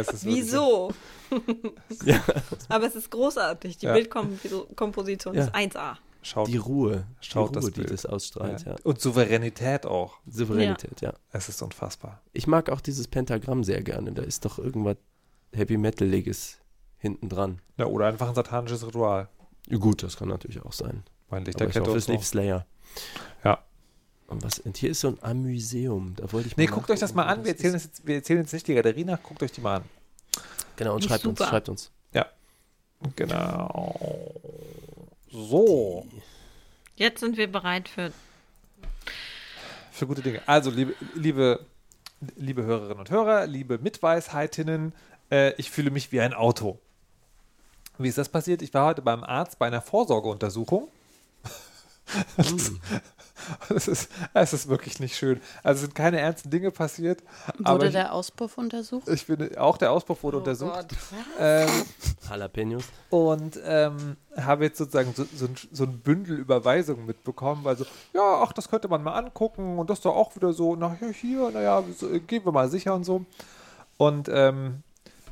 Ist, ist Wieso? [laughs] Ja. Aber es ist großartig. Die Ja. Bildkomposition Ja. ist 1A. Schaut, Die Ruhe, Schaut die das Ruhe, die Bild. das ausstrahlt, ja. ja. Und Souveränität auch. Souveränität, ja. Es ist unfassbar. Ich mag auch dieses Pentagramm sehr gerne. Da ist doch irgendwas Heavy Metaliges hinten dran. Ja, oder einfach ein satanisches Ritual. Ja, gut, das kann natürlich auch sein. Mein Aber ich Lichterkette hoffe, es so. lief Slayer. Ja. Und was, und hier ist so ein Amüseum. Da wollte ich Nee, mal guckt euch das mal an. Wir erzählen, das jetzt, wir erzählen jetzt nicht die Galerie nach. Guckt euch die mal an. Genau, und Ist schreibt uns, super. schreibt uns. Genau. So. Jetzt sind wir bereit für. Für gute Dinge. Also, liebe, liebe, liebe Hörerinnen und Hörer, liebe Mitweisheitinnen, äh, ich fühle mich wie ein Auto. Wie ist das passiert? Ich war heute beim Arzt bei einer Vorsorgeuntersuchung. [laughs] Es ist, es ist wirklich nicht schön. Also es sind keine ernsten Dinge passiert. aber Wurde ich, der Auspuff untersucht? ich finde, auch der Auspuff wurde Oh untersucht. Gott. Ähm, Jalapenos. und ähm, habe jetzt sozusagen so, so, ein, so ein Bündel Überweisungen mitbekommen, weil so, ja, ach, das könnte man mal angucken und das ist doch auch wieder so, na ja, hier, naja, so, gehen wir mal sicher und so. Und ähm,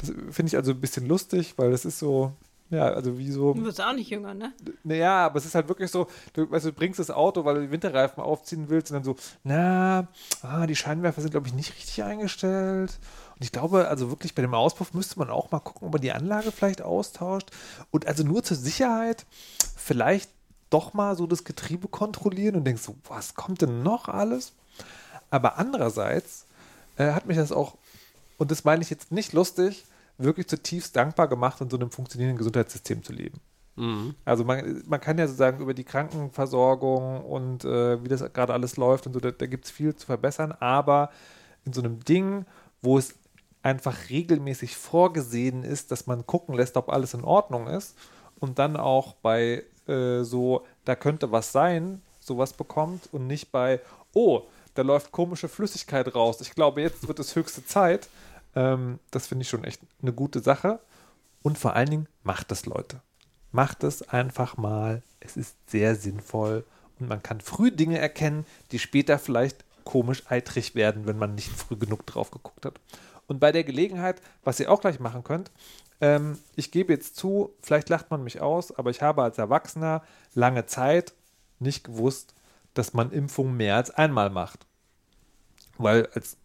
das finde ich also ein bisschen lustig, weil das ist so, ja, also wie so, Du wirst auch nicht jünger, ne? naja, aber es ist halt wirklich so, du, weißt, du bringst das Auto, weil du die Winterreifen aufziehen willst und dann so, na, ah, die Scheinwerfer sind, glaube ich, nicht richtig eingestellt. Und ich glaube, also wirklich bei dem Auspuff müsste man auch mal gucken, ob man die Anlage vielleicht austauscht. Und also nur zur Sicherheit vielleicht doch mal so das Getriebe kontrollieren und denkst so, was kommt denn noch alles? Aber andererseits äh, hat mich das auch, und das meine ich jetzt nicht lustig, wirklich zutiefst dankbar gemacht, in so einem funktionierenden Gesundheitssystem zu leben. Mhm. Also man, man kann ja sozusagen über die Krankenversorgung und äh, wie das gerade alles läuft und so, da, da gibt es viel zu verbessern, aber in so einem Ding, wo es einfach regelmäßig vorgesehen ist, dass man gucken lässt, ob alles in Ordnung ist und dann auch bei äh, so, da könnte was sein, sowas bekommt und nicht bei, oh, da läuft komische Flüssigkeit raus. Ich glaube, jetzt wird es höchste Zeit. Ähm, das finde ich schon echt eine gute Sache. Und vor allen Dingen macht es, Leute. Macht es einfach mal. Es ist sehr sinnvoll und man kann früh Dinge erkennen, die später vielleicht komisch eitrig werden, wenn man nicht früh genug drauf geguckt hat. Und bei der Gelegenheit, was ihr auch gleich machen könnt, ähm, ich gebe jetzt zu, vielleicht lacht man mich aus, aber ich habe als Erwachsener lange Zeit nicht gewusst, dass man Impfungen mehr als einmal macht. Weil als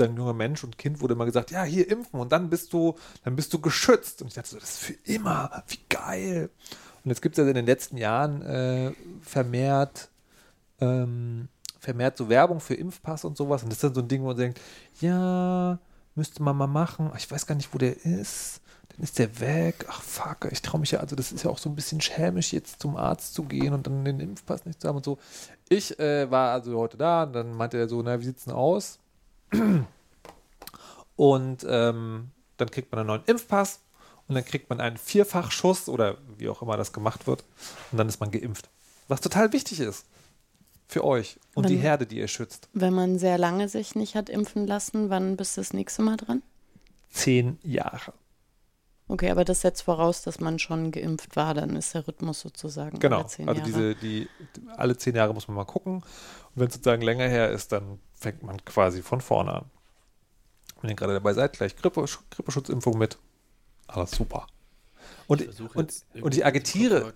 sozusagen junger Mensch und Kind wurde immer gesagt, ja, hier impfen und dann bist du, dann bist du geschützt. Und ich dachte so, das ist für immer, wie geil. Und jetzt gibt es ja in den letzten Jahren äh, vermehrt, ähm, vermehrt so Werbung für Impfpass und sowas. Und das ist dann so ein Ding, wo man denkt, ja, müsste man mal machen. Ach, Ich weiß gar nicht, wo der ist. Dann ist der weg. Ach fuck, ich traue mich ja, also das ist ja auch so ein bisschen schämisch, jetzt zum Arzt zu gehen und dann den Impfpass nicht zu haben und so. Ich äh, war also heute da und dann meinte er so, na, wie sieht's denn aus? Und ähm, dann kriegt man einen neuen Impfpass und dann kriegt man einen Vierfachschuss oder wie auch immer das gemacht wird und dann ist man geimpft. Was total wichtig ist für euch und die Wenn- Herde, die ihr schützt. Wenn man sehr lange sich nicht hat impfen lassen, wann bist du das nächste Mal dran? Zehn Jahre. Okay, aber das setzt voraus, dass man schon geimpft war, dann ist der Rhythmus sozusagen Genau. alle zehn Also Jahre. diese, die, alle zehn Jahre muss man mal gucken. Und wenn es sozusagen länger her ist, dann fängt man quasi von vorne an. Wenn ihr gerade dabei seid, gleich Grippe, Grippeschutzimpfung mit. Alles super. Und, versuche und, und ich agitiere,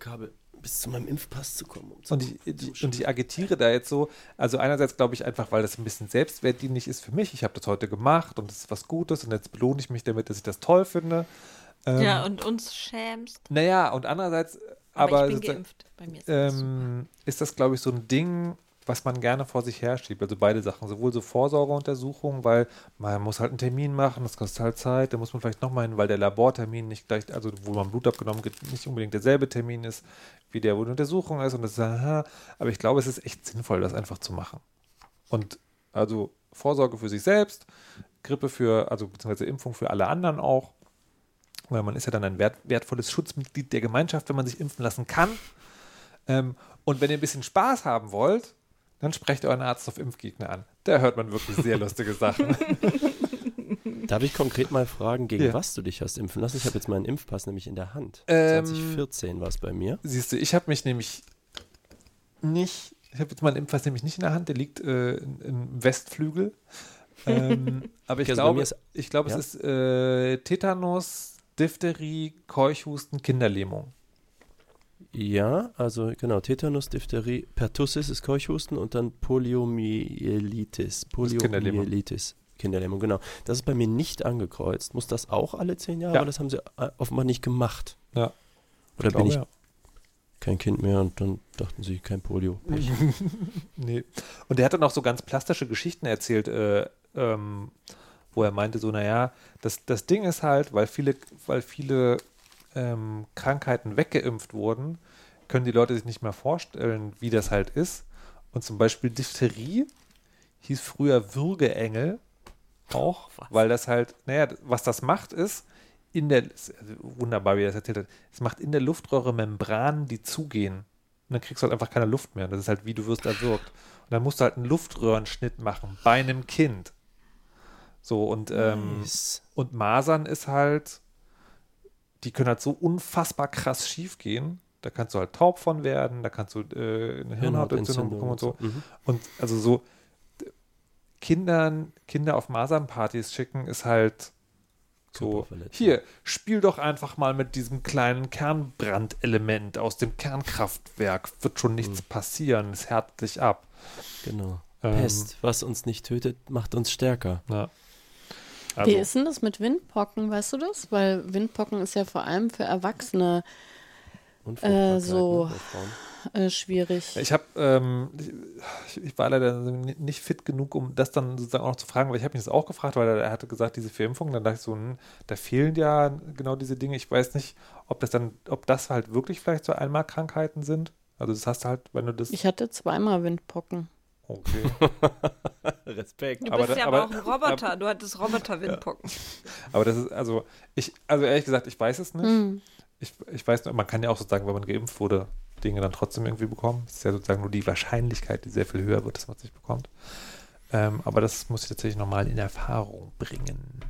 bis zu meinem Impfpass zu kommen. Um zu Und ich, die, und ich agitiere da jetzt so, also einerseits glaube ich einfach, weil das ein bisschen selbstwertdienlich ist für mich. Ich habe das heute gemacht und das ist was Gutes und jetzt belohne ich mich damit, dass ich das toll finde. Ähm, ja, und uns schämst. Naja, und andererseits, Aber, aber, ich bin geimpft. Bei mir ist ähm, ist das, glaube ich, so ein Ding, was man gerne vor sich herschiebt. Also beide Sachen, sowohl so Vorsorgeuntersuchungen, weil man muss halt einen Termin machen, das kostet halt Zeit, da muss man vielleicht nochmal hin, weil der Labortermin nicht gleich, also wo man Blut abgenommen wird, nicht unbedingt derselbe Termin ist, wie der, wo die Untersuchung ist und das ist, aha, aber ich glaube, es ist echt sinnvoll, das einfach zu machen. Und also Vorsorge für sich selbst, Grippe für, also beziehungsweise Impfung für alle anderen auch, weil man ist ja dann ein wert, wertvolles Schutzmitglied der Gemeinschaft, wenn man sich impfen lassen kann. Ähm, und wenn ihr ein bisschen Spaß haben wollt, dann sprecht euren Arzt auf Impfgegner an. Da hört man wirklich sehr lustige Sachen. [laughs] Darf ich konkret mal fragen, gegen Ja. was du dich hast impfen lassen? Ich habe jetzt meinen Impfpass nämlich in der Hand. Ähm, 2014 war es bei mir. Siehst du, ich habe mich nämlich nicht, ich habe jetzt meinen Impfpass nämlich nicht in der Hand, der liegt äh, im Westflügel. [laughs] ähm, aber ich also glaube, ist- ich glaube, ja? es ist äh, Tetanus, Diphtherie, Keuchhusten, Kinderlähmung. Ja, also genau, Tetanus, Diphtherie, Pertussis ist Keuchhusten und dann Poliomyelitis. Poliomyelitis. Kinderlähmung, genau. Das ist bei mir nicht angekreuzt. Muss das auch alle zehn Jahre? Ja. Aber das haben sie äh, offenbar nicht gemacht. Ja. Oder Ich bin ich glaube, kein Kind mehr und dann dachten sie, kein Polio. [laughs] Nee. Und er hat dann auch so ganz plastische Geschichten erzählt, äh, ähm, wo er meinte, so, naja, das, das Ding ist halt, weil viele, weil viele ähm, Krankheiten weggeimpft wurden, können die Leute sich nicht mehr vorstellen, wie das halt ist. Und zum Beispiel Diphtherie hieß früher Würgeengel auch, weil das halt, naja, was das macht ist, in der, also wunderbar, wie er das erzählt hat, es macht in der Luftröhre Membranen, die zugehen. Und dann kriegst du halt einfach keine Luft mehr. Und das ist halt wie du wirst erwürgt. Und dann musst du halt einen Luftröhrenschnitt machen bei einem Kind. So, und, ähm, Nice. und Masern ist halt, die können halt so unfassbar krass schief gehen. Da kannst du halt taub von werden, da kannst du äh, eine Hirnhautentzündung bekommen und so. Mhm. Und also so Kindern, Kinder auf Masernpartys schicken ist halt so, hier, spiel doch einfach mal mit diesem kleinen Kernbrandelement aus dem Kernkraftwerk. Wird schon nichts passieren, es härtet dich ab. Genau. Ähm, Pest, was uns nicht tötet, macht uns stärker. Ja. Also, Wie ist denn das mit Windpocken, weißt du das? Weil Windpocken ist ja vor allem für Erwachsene so- ne, Frauen. äh, schwierig. Ich habe, ähm, ich, ich war leider nicht fit genug, um das dann sozusagen auch noch zu fragen, weil ich habe mich das auch gefragt, weil er, er hatte gesagt, diese Verimpfung, dann dachte ich so, hm, da fehlen ja genau diese Dinge. Ich weiß nicht, ob das dann, ob das halt wirklich vielleicht so Einmalkrankheiten sind. Also das hast du halt, wenn du das. Ich hatte zweimal Windpocken. Okay. [laughs] Respekt. Du Aber bist da- ja aber, aber- auch ein Roboter. Du hattest Roboter-Windpocken. Aber das ist, also, ich, also ehrlich gesagt, ich weiß es nicht. Hm. Ich, ich weiß nur, man kann ja auch sozusagen, wenn man geimpft wurde, Dinge dann trotzdem irgendwie bekommen. Das ist ja sozusagen nur die Wahrscheinlichkeit, die sehr viel höher wird, dass man es nicht bekommt. Ähm, aber das muss ich tatsächlich nochmal in Erfahrung bringen.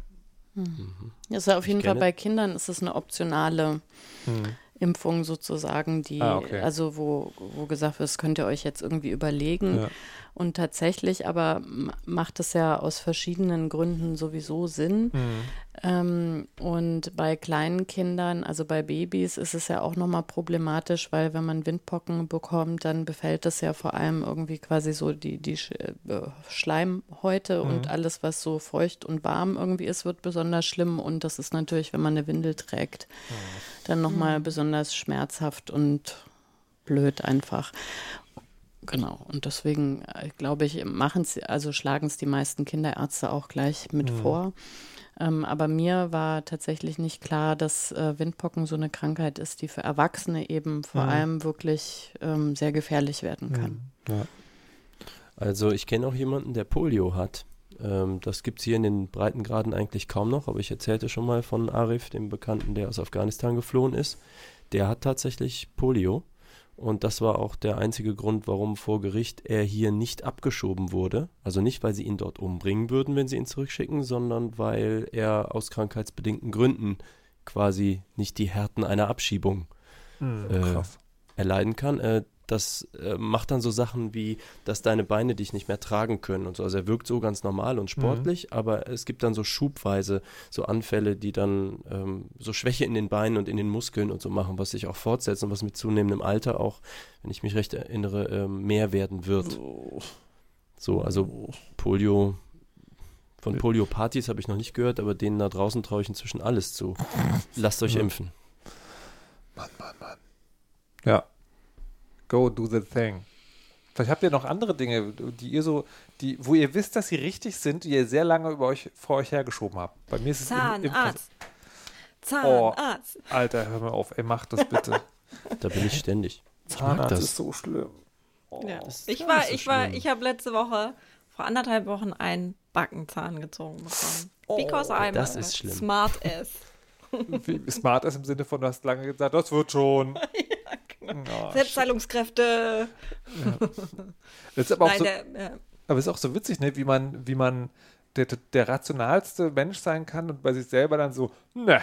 Das ist ja auf Ich jeden Fall bei Kindern ist es eine optionale Hm. Impfung sozusagen, die, Ah, okay. also wo, wo gesagt wird, das könnt ihr euch jetzt irgendwie überlegen. Ja. Und tatsächlich aber macht es ja aus verschiedenen Gründen sowieso Sinn. Hm. Ähm, und bei kleinen Kindern, also bei Babys, ist es ja auch nochmal problematisch, weil wenn man Windpocken bekommt, dann befällt das ja vor allem irgendwie quasi so die, die Sch äh, Schleimhäute und alles, was so feucht und warm irgendwie ist, wird besonders schlimm. Und das ist natürlich, wenn man eine Windel trägt, dann nochmal besonders schmerzhaft und blöd einfach. Genau, und deswegen äh, glaube ich, machen es, also schlagen es die meisten Kinderärzte auch gleich mit vor. Ähm, aber mir war tatsächlich nicht klar, dass äh, Windpocken so eine Krankheit ist, die für Erwachsene eben vor Mhm. allem wirklich ähm, sehr gefährlich werden kann. Ja. Also ich kenne auch jemanden, der Polio hat. Ähm, das gibt es hier in den Breitengraden eigentlich kaum noch, aber ich erzählte schon mal von Arif, dem Bekannten, der aus Afghanistan geflohen ist. Der hat tatsächlich Polio. Und das war auch der einzige Grund, warum vor Gericht er hier nicht abgeschoben wurde. Also nicht, weil sie ihn dort umbringen würden, wenn sie ihn zurückschicken, sondern weil er aus krankheitsbedingten Gründen quasi nicht die Härten einer Abschiebung Hm, Äh, erleiden kann. Äh, das äh, macht dann so Sachen wie, dass deine Beine dich nicht mehr tragen können und so. Also er wirkt so ganz normal und sportlich, aber es gibt dann so schubweise so Anfälle, die dann ähm, so Schwäche in den Beinen und in den Muskeln und so machen, was sich auch fortsetzt und was mit zunehmendem Alter auch, wenn ich mich recht erinnere, ähm, mehr werden wird. So, also Polio. Von Polio-Partys habe ich noch nicht gehört, aber denen da draußen traue ich inzwischen alles zu. Lasst euch Ja. impfen. Mann, Mann, Mann. Ja. Go do the thing. Vielleicht habt ihr noch andere Dinge, die ihr so, die, wo ihr wisst, dass sie richtig sind, die ihr sehr lange über euch vor euch hergeschoben habt. Bei mir ist es im- im- Zahnarzt. Oh. Zahnarzt. Alter, hör mal auf, ey, macht das bitte. [laughs] Da bin ich ständig. Zahnarzt das. ist so schlimm. Ja. das ist Ich war, so ich war, schlimm. ich habe letzte Woche, vor anderthalb Wochen, einen Backenzahn gezogen bekommen. Because I'm das ist schlimm. smart ass. Wie smart ist im Sinne von, du hast lange gesagt, das wird schon. [laughs] genau. [laughs] Ja, Selbstheilungskräfte. Das ist aber Nein, so, der, äh, aber es ist auch so witzig, ne, wie man, wie man der, der rationalste Mensch sein kann und bei sich selber dann so, ne.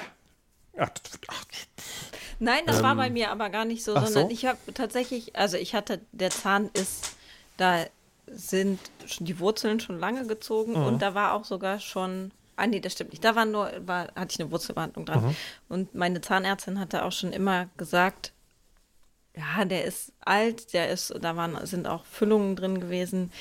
Nein, das ähm, war bei mir aber gar nicht so, sondern so? ich habe tatsächlich, also ich hatte, der Zahn ist, da sind die Wurzeln schon lange gezogen mhm. und da war auch sogar schon Ah, nee, das stimmt nicht. Da war nur, war, hatte ich eine Wurzelbehandlung dran. Mhm. Und meine Zahnärztin hatte auch schon immer gesagt, ja, der ist alt, der ist, da waren, sind auch Füllungen drin gewesen.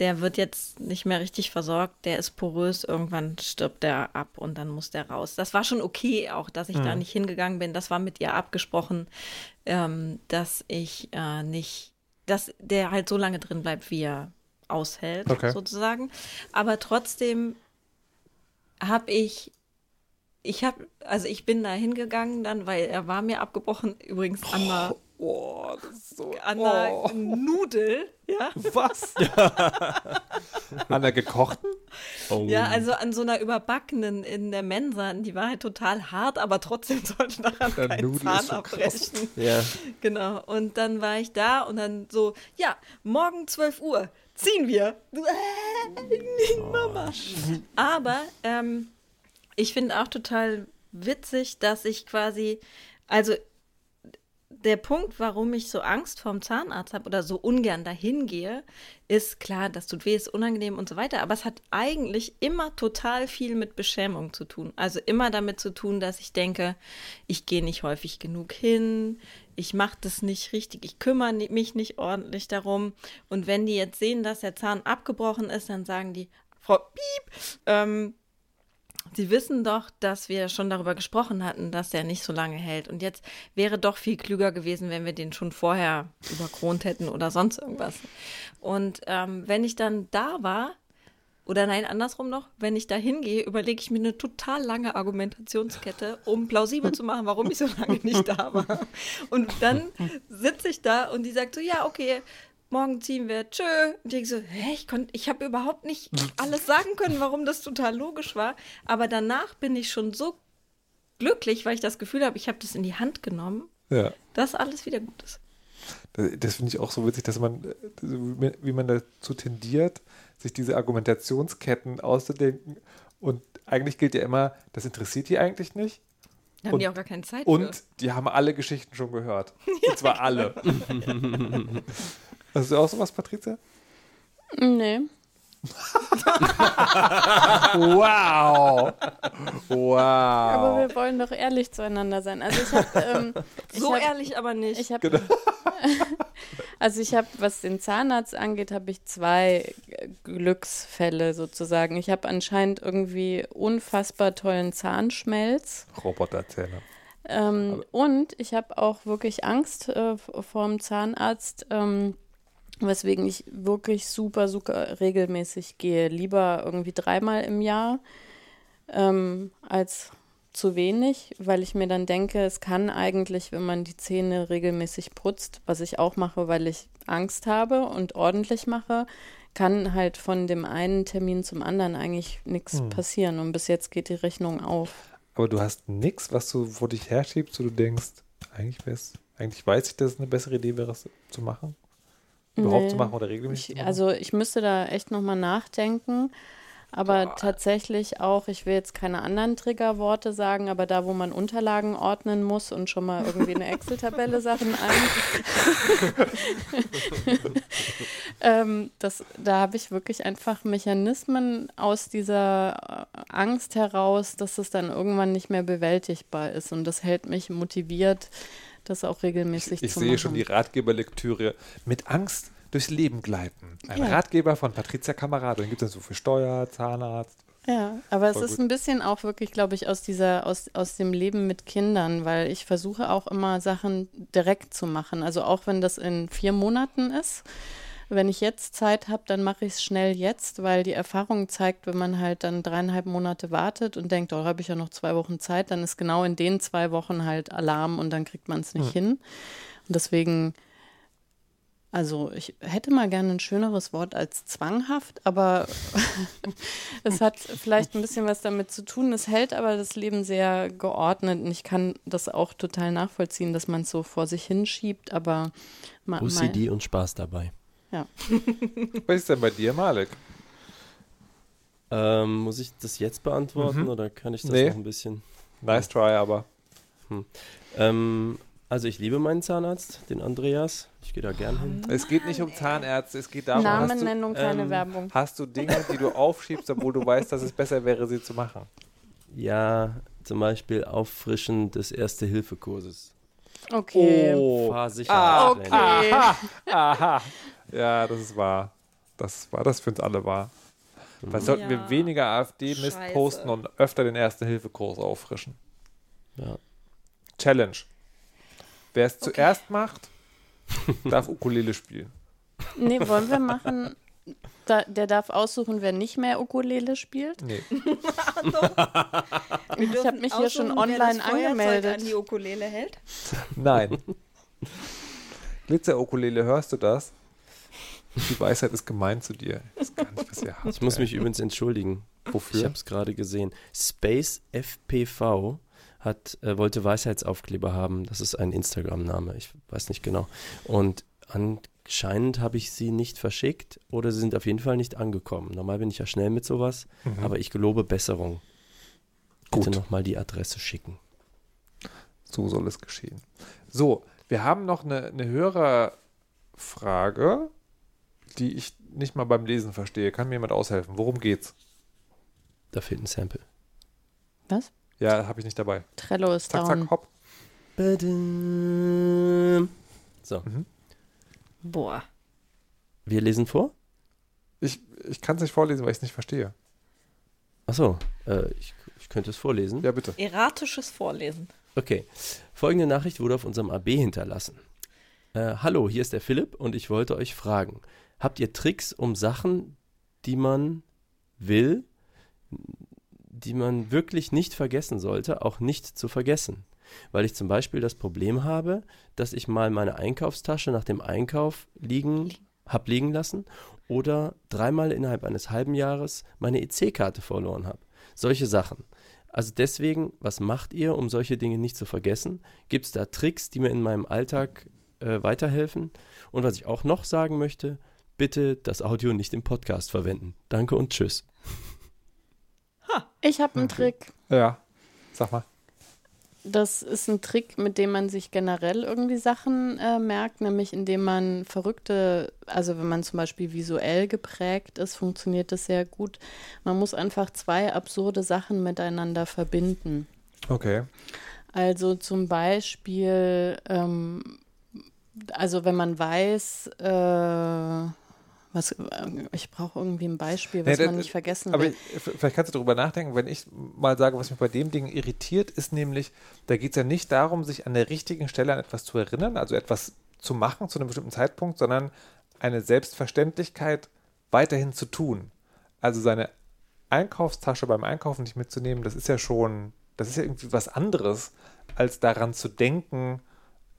Der wird jetzt nicht mehr richtig versorgt, der ist porös, irgendwann stirbt der ab und dann muss der raus. Das war schon okay, auch dass ich mhm. da nicht hingegangen bin. Das war mit ihr abgesprochen, ähm, dass ich äh, nicht, dass der halt so lange drin bleibt, wie er aushält, okay. sozusagen. Aber trotzdem habe ich, ich habe, also ich bin da hingegangen dann, weil er war mir abgebrochen, übrigens an einer, oh, das ist so, an einer oh. Nudel, ja. Was? [laughs] an der gekochten? Oh. Ja, also an so einer überbackenen in der Mensa, die war halt total hart, aber trotzdem sollte daran der kein Nudel Zahn abbrechen. Ja. Genau, und dann war ich da und dann so, ja, morgen 12 Uhr, ziehen wir. Mama. Aber ähm, ich finde auch total witzig, dass ich quasi, also der Punkt, warum ich so Angst vorm Zahnarzt habe oder so ungern dahin gehe, ist klar, das tut weh, ist unangenehm und so weiter, aber es hat eigentlich immer total viel mit Beschämung zu tun. Also immer damit zu tun, dass ich denke, ich gehe nicht häufig genug hin, ich mache das nicht richtig, ich kümmere mich nicht ordentlich darum. Und wenn die jetzt sehen, dass der Zahn abgebrochen ist, dann sagen die, Frau Piep, ähm, Sie wissen doch, dass wir schon darüber gesprochen hatten, dass der nicht so lange hält. Und jetzt wäre doch viel klüger gewesen, wenn wir den schon vorher überkront hätten oder sonst irgendwas. Und ähm, wenn ich dann da war, oder nein, andersrum noch, wenn ich da hingehe, überlege ich mir eine total lange Argumentationskette, um plausibel zu machen, warum ich so lange nicht da war. Und dann sitze ich da und die sagt so, ja, okay, morgen ziehen wir, tschö. Und ich so, hä, ich, konnt, ich habe überhaupt nicht [laughs] alles sagen können, warum das total logisch war. Aber danach bin ich schon so glücklich, weil ich das Gefühl habe, ich habe das in die Hand genommen, ja. dass alles wieder gut ist. Das, das finde ich auch so witzig, dass man, wie man dazu tendiert, sich diese Argumentationsketten auszudenken. Und eigentlich gilt ja immer, das interessiert die eigentlich nicht. Da haben und, die auch gar keine Zeit Und für. die haben alle Geschichten schon gehört. [laughs] und zwar alle. [laughs] Hast du auch sowas, Patricia? Nee. wow. Wow. Aber wir wollen doch ehrlich zueinander sein. Also ich habe ähm, [laughs] so hab, ehrlich aber nicht. Ich hab, genau. [laughs] also ich habe, was den Zahnarzt angeht, habe ich zwei Glücksfälle sozusagen. Ich habe anscheinend irgendwie unfassbar tollen Zahnschmelz. Roboterzähler. Ähm, und ich habe auch wirklich Angst äh, vor dem Zahnarzt. Ähm, weswegen ich wirklich super, super regelmäßig gehe. Lieber irgendwie dreimal im Jahr ähm, als zu wenig, weil ich mir dann denke, es kann eigentlich, wenn man die Zähne regelmäßig putzt, was ich auch mache, weil ich Angst habe und ordentlich mache, kann halt von dem einen Termin zum anderen eigentlich nichts hm. passieren. Und bis jetzt geht die Rechnung auf. Aber du hast nichts, was du vor dich herschiebst, wo du denkst, eigentlich, eigentlich weiß ich, dass es eine bessere Idee wäre, es zu machen? Überhaupt nee. zu machen oder regelmäßig? Ich, also ich müsste da echt nochmal nachdenken. Aber Boah. tatsächlich auch, ich will jetzt keine anderen Triggerworte sagen, aber da, wo man Unterlagen ordnen muss und schon mal irgendwie eine [laughs] Excel-Tabelle Sachen ein. [laughs] ähm, das, da habe ich wirklich einfach Mechanismen aus dieser äh, Angst heraus, dass es dann irgendwann nicht mehr bewältigbar ist. Und das hält mich motiviert, das auch regelmäßig ich, zu machen. Ich sehe schon die Ratgeberlektüre mit Angst durchs Leben gleiten. Ein ja. Ratgeber von Patricia Kamerad. Den gibt es so für Steuer, Zahnarzt. Ja, aber Voll es ist gut. ein bisschen auch wirklich, glaube ich, aus dieser, aus, aus dem Leben mit Kindern, weil ich versuche auch immer Sachen direkt zu machen. Also auch wenn das in vier Monaten ist wenn ich jetzt Zeit habe, dann mache ich es schnell jetzt, weil die Erfahrung zeigt, wenn man halt dann dreieinhalb Monate wartet und denkt, oh, habe ich ja noch zwei Wochen Zeit, dann ist genau in den zwei Wochen halt Alarm und dann kriegt man es nicht mhm. hin. Und deswegen, also ich hätte mal gerne ein schöneres Wort als zwanghaft, aber [laughs] es hat vielleicht ein bisschen was damit zu tun. Es hält aber das Leben sehr geordnet und ich kann das auch total nachvollziehen, dass man es so vor sich hinschiebt, aber OCD und Spaß dabei. Ja. [laughs] Was ist denn bei dir, Malek? Ähm, muss ich das jetzt beantworten mhm. oder kann ich das nee. noch ein bisschen? Nice try, aber. Hm. Ähm, Also ich liebe meinen Zahnarzt, den Andreas. Ich gehe da gern hin. Es geht nicht um Zahnärzte, es geht darum, hast du, Namennennung, keine ähm, Werbung. hast du Dinge, die du aufschiebst, obwohl du weißt, dass es besser wäre, sie zu machen. Ja, zum Beispiel Auffrischen des Erste-Hilfe-Kurses. Okay. Oh. Fahrsicherheitstraining. Okay. [laughs] Aha. Ja, das ist wahr. Das war das für uns alle wahr. Was sollten wir weniger AfD-Mist posten und öfter den Erste-Hilfe-Kurs auffrischen? Ja. Challenge. Wer es zuerst macht, darf Ukulele spielen. Nee, wollen wir machen. Da, der darf aussuchen, wer nicht mehr Ukulele spielt. Nee. [laughs] Ich habe mich hier schon online angemeldet. an die Ukulele hält. Nein. Glitzer-Ukulele, hörst du das? Die Weisheit ist gemein zu dir. Ich weiß gar nicht, was ihr habt. Ich muss mich übrigens entschuldigen. Wofür? Ich habe es gerade gesehen. Space FPV hat, äh, wollte Weisheitsaufkleber haben. Das ist ein Instagram-Name. Ich weiß nicht genau. Und anscheinend habe ich sie nicht verschickt oder sie sind auf jeden Fall nicht angekommen. Normal bin ich ja schnell mit sowas, Mhm. aber ich gelobe Besserung. Bitte Gut. nochmal die Adresse schicken. So soll es geschehen. So, wir haben noch eine, eine Hörerfrage, die ich nicht mal beim Lesen verstehe. Kann mir jemand aushelfen? Worum geht's? Da fehlt ein Sample. Was? Ja, habe ich nicht dabei. Trello ist Zack, down. zack, hopp. Badum. So, Boah. wir lesen vor? Ich, ich kann es nicht vorlesen, weil ich es nicht verstehe. Achso, äh, ich, ich könnte es vorlesen. Ja, bitte. Erratisches Vorlesen. Okay. Folgende Nachricht wurde auf unserem AB hinterlassen. Äh, Hallo, hier ist der Philipp und ich wollte euch fragen: Habt ihr Tricks, um Sachen, die man will, die man wirklich nicht vergessen sollte, auch nicht zu vergessen? Weil ich zum Beispiel das Problem habe, dass ich mal meine Einkaufstasche nach dem Einkauf liegen, hab liegen lassen oder dreimal innerhalb eines halben Jahres meine EC-Karte verloren habe. Solche Sachen. Also deswegen, was macht ihr, um solche Dinge nicht zu vergessen? Gibt es da Tricks, die mir in meinem Alltag äh, weiterhelfen? Und was ich auch noch sagen möchte, bitte das Audio nicht im Podcast verwenden. Danke und tschüss. Ich habe einen Trick. Ja, sag mal. Das ist ein Trick, mit dem man sich generell irgendwie Sachen äh, merkt, nämlich indem man verrückte, also wenn man zum Beispiel visuell geprägt ist, funktioniert das sehr gut. Man muss einfach zwei absurde Sachen miteinander verbinden. Okay. Also zum Beispiel, ähm, also wenn man weiß, äh, was, äh, ich brauche irgendwie ein Beispiel, was Nee, das- man nicht vergessen Aber will. ich- vielleicht kannst du darüber nachdenken, wenn ich mal sage, was mich bei dem Ding irritiert, ist nämlich, da geht es ja nicht darum, sich an der richtigen Stelle an etwas zu erinnern, also etwas zu machen zu einem bestimmten Zeitpunkt, sondern eine Selbstverständlichkeit weiterhin zu tun. Also seine Einkaufstasche beim Einkaufen nicht mitzunehmen, das ist ja schon, das ist ja irgendwie was anderes, als daran zu denken,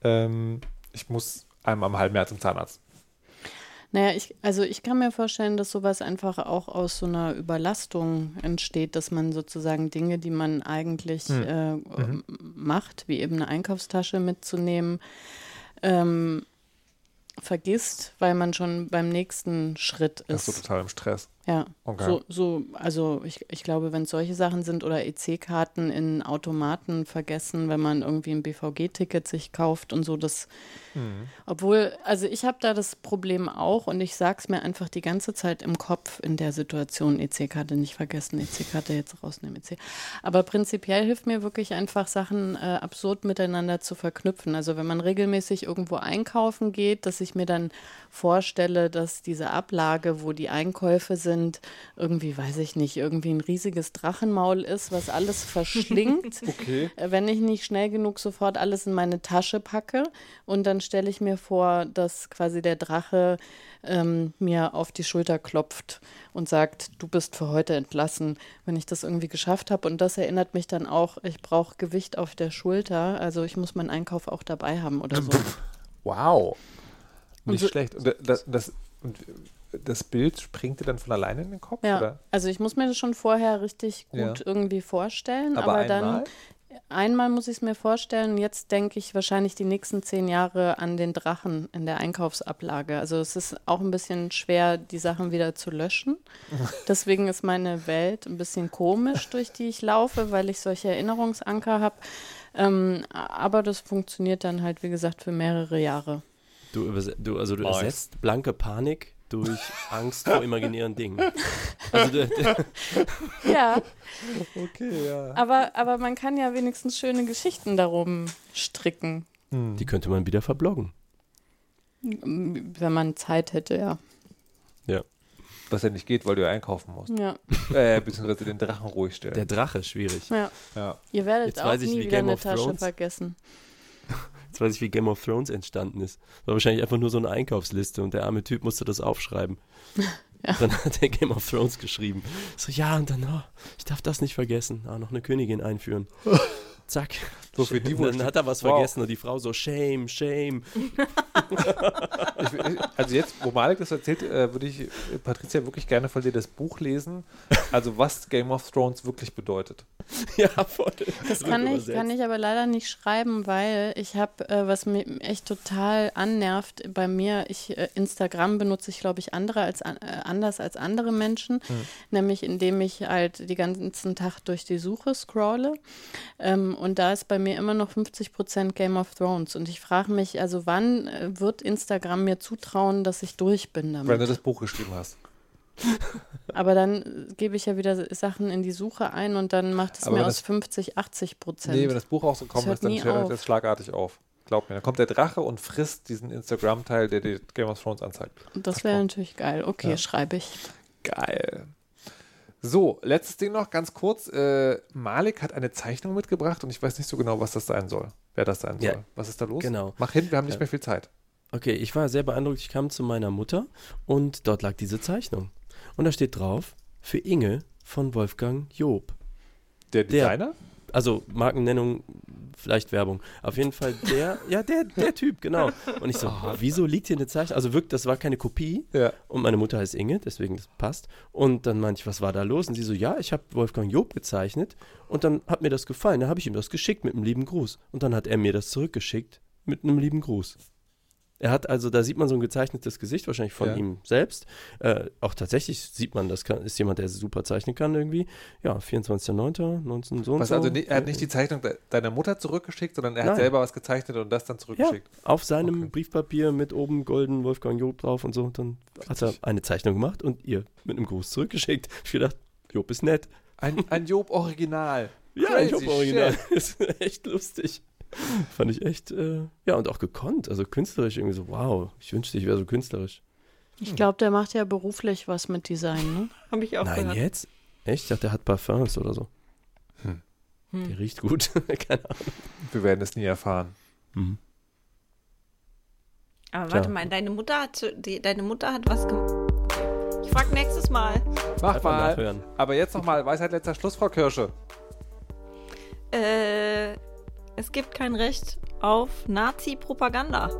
ähm, ich muss einmal im halben Jahr zum Zahnarzt. Naja, ich, also ich kann mir vorstellen, dass sowas einfach auch aus so einer Überlastung entsteht, dass man sozusagen Dinge, die man eigentlich Hm. äh, Mhm. macht, wie eben eine Einkaufstasche mitzunehmen, ähm, vergisst, weil man schon beim nächsten Schritt ist ist. so total im Stress. Ja, Okay. so, so, also ich, ich glaube, wenn es solche Sachen sind oder EC-Karten in Automaten vergessen, wenn man irgendwie ein BVG-Ticket sich kauft und so, das, Mhm. obwohl, also ich habe da das Problem auch und ich sag's mir einfach die ganze Zeit im Kopf in der Situation, EC-Karte nicht vergessen, EC-Karte jetzt rausnehmen, EC. Aber prinzipiell hilft mir wirklich einfach Sachen äh, absurd miteinander zu verknüpfen. Also wenn man regelmäßig irgendwo einkaufen geht, dass ich mir dann vorstelle, dass diese Ablage, wo die Einkäufe sind, irgendwie, weiß ich nicht, irgendwie ein riesiges Drachenmaul ist, was alles verschlingt. [laughs] Okay. Äh, wenn ich nicht schnell genug sofort alles in meine Tasche packe und dann stelle ich mir vor, dass quasi der Drache ähm, mir auf die Schulter klopft und sagt, du bist für heute entlassen, wenn ich das irgendwie geschafft habe. Und das erinnert mich dann auch, ich brauche Gewicht auf der Schulter, also ich muss meinen Einkauf auch dabei haben oder so. Wow. Nicht so- schlecht. Und das, das, und das Bild springt dir dann von alleine in den Kopf? Ja, Oder? also ich muss mir das schon vorher richtig gut Ja. irgendwie vorstellen, Aber aber, einmal? dann einmal muss ich es mir vorstellen. Jetzt denke ich wahrscheinlich die nächsten zehn Jahre an den Drachen in der Einkaufsablage. Also es ist auch ein bisschen schwer, die Sachen wieder zu löschen. [laughs] Deswegen ist meine Welt ein bisschen komisch, durch die ich laufe, weil ich solche Erinnerungsanker habe. Ähm, aber das funktioniert dann halt, wie gesagt, für mehrere Jahre. Du, du also du ersetzt blanke Panik durch Angst vor imaginären Dingen. Also, [laughs] Ja, Okay, ja. aber, aber man kann ja wenigstens schöne Geschichten darum stricken, die könnte man wieder verbloggen. wenn man Zeit hätte, ja. Was ja nicht geht, weil du ja einkaufen musst. Ja, Äh, beziehungsweise den Drachen ruhig stellen. Der Drache, schwierig. ja. ja. Ihr werdet Jetzt auch weiß ich, nie wie wieder Game eine of Tasche Thrones- vergessen. Jetzt weiß ich, wie Game of Thrones entstanden ist. War wahrscheinlich einfach nur so eine Einkaufsliste und der arme Typ musste das aufschreiben. [laughs] Ja. Dann hat er Game of Thrones geschrieben. So, ja, und dann, oh, ich darf das nicht vergessen. Ah, noch eine Königin einführen. [laughs] Zack. So für die, wo dann hat er was Wow. vergessen und die Frau so, shame, shame. [laughs] Ich, also jetzt, wo Malik das erzählt, äh, würde ich, äh, Patricia, wirklich gerne von dir das Buch lesen. Also was Game of Thrones wirklich bedeutet. [laughs] ja, voll. Das kann ich, kann ich aber leider nicht schreiben, weil ich habe, äh, was mir echt total annervt bei mir, ich äh, Instagram benutze ich, glaube ich, andere als, an- äh, anders als andere Menschen, nämlich indem ich halt den ganzen Tag durch die Suche scrolle. Ähm, und da ist bei mir immer noch 50 Prozent Game of Thrones. Und ich frage mich, also wann äh, wird Instagram mir zutrauen, dass ich durch bin damit? Wenn du das Buch geschrieben hast. [laughs] Aber dann äh, gebe ich ja wieder Sachen in die Suche ein und dann macht es Aber mir aus das- 50, 80 Prozent. Nee, wenn das Buch rausgekommen hört ist, dann hört das schlagartig auf. Glaub mir. Dann kommt der Drache und frisst diesen Instagram-Teil, der dir Game of Thrones anzeigt. Das wäre natürlich geil. Okay, Ja. schreibe ich. Geil. So, letztes Ding noch, ganz kurz. Äh, Malik hat eine Zeichnung mitgebracht und ich weiß nicht so genau, was das sein soll. Wer das sein Ja, soll. Was ist da los? genau. Mach hin, wir haben nicht Ja. mehr viel Zeit. Okay, ich war sehr beeindruckt. Ich kam zu meiner Mutter und dort lag diese Zeichnung. Und da steht drauf, für Inge von Wolfgang Job. Der Der- Designer? Also Markennennung, vielleicht Werbung. Auf jeden Fall der, ja, der, der Typ, genau. Und ich so, wieso liegt hier eine Zeichnung? Also wirklich, das war keine Kopie. Ja. Und meine Mutter heißt Inge, deswegen das passt. Und dann meinte ich, was war da los? Und sie so, ja, ich habe Wolfgang Job gezeichnet. Und dann hat mir das gefallen. Da habe ich ihm das geschickt mit einem lieben Gruß. Und dann hat er mir das zurückgeschickt mit einem lieben Gruß. Er hat also, da sieht man so ein gezeichnetes Gesicht, wahrscheinlich von Ja. ihm selbst. Äh, auch tatsächlich sieht man, das kann, ist jemand, der super zeichnen kann irgendwie. Ja, 24.09.19 so und Was so. also, nicht- er hat nicht die Zeichnung de deiner Mutter zurückgeschickt, sondern er hat Nein. selber was gezeichnet und das dann zurückgeschickt. Auf seinem Okay. Briefpapier mit oben golden Wolfgang Job drauf und so. Und dann hat er eine Zeichnung gemacht und ihr mit einem Gruß zurückgeschickt. [laughs] Ich gedacht, Job ist nett. Ein, ein Job-Original. [laughs] Ja, Crazy hoffe original. [laughs] ist echt lustig. [laughs] Fand ich echt, äh, ja, und auch gekonnt. Also künstlerisch irgendwie so, wow, ich wünschte, ich wäre so künstlerisch. Ich glaube, der macht ja beruflich was mit Design, ne? [laughs] Habe ich auch Nein, gehört. jetzt? Echt? Ich dachte, der hat Parfums oder so. Hm. Der riecht gut. [laughs] Keine Ahnung. Wir werden es nie erfahren. Mhm. Aber warte mal, deine Mutter hat, die, deine Mutter hat was gemacht. Ich frag nächstes Mal. Mach mal. nachhören. Aber jetzt nochmal, Weisheit letzter Schluss, Frau Kirsche. Äh, es gibt kein Recht auf Nazi-Propaganda.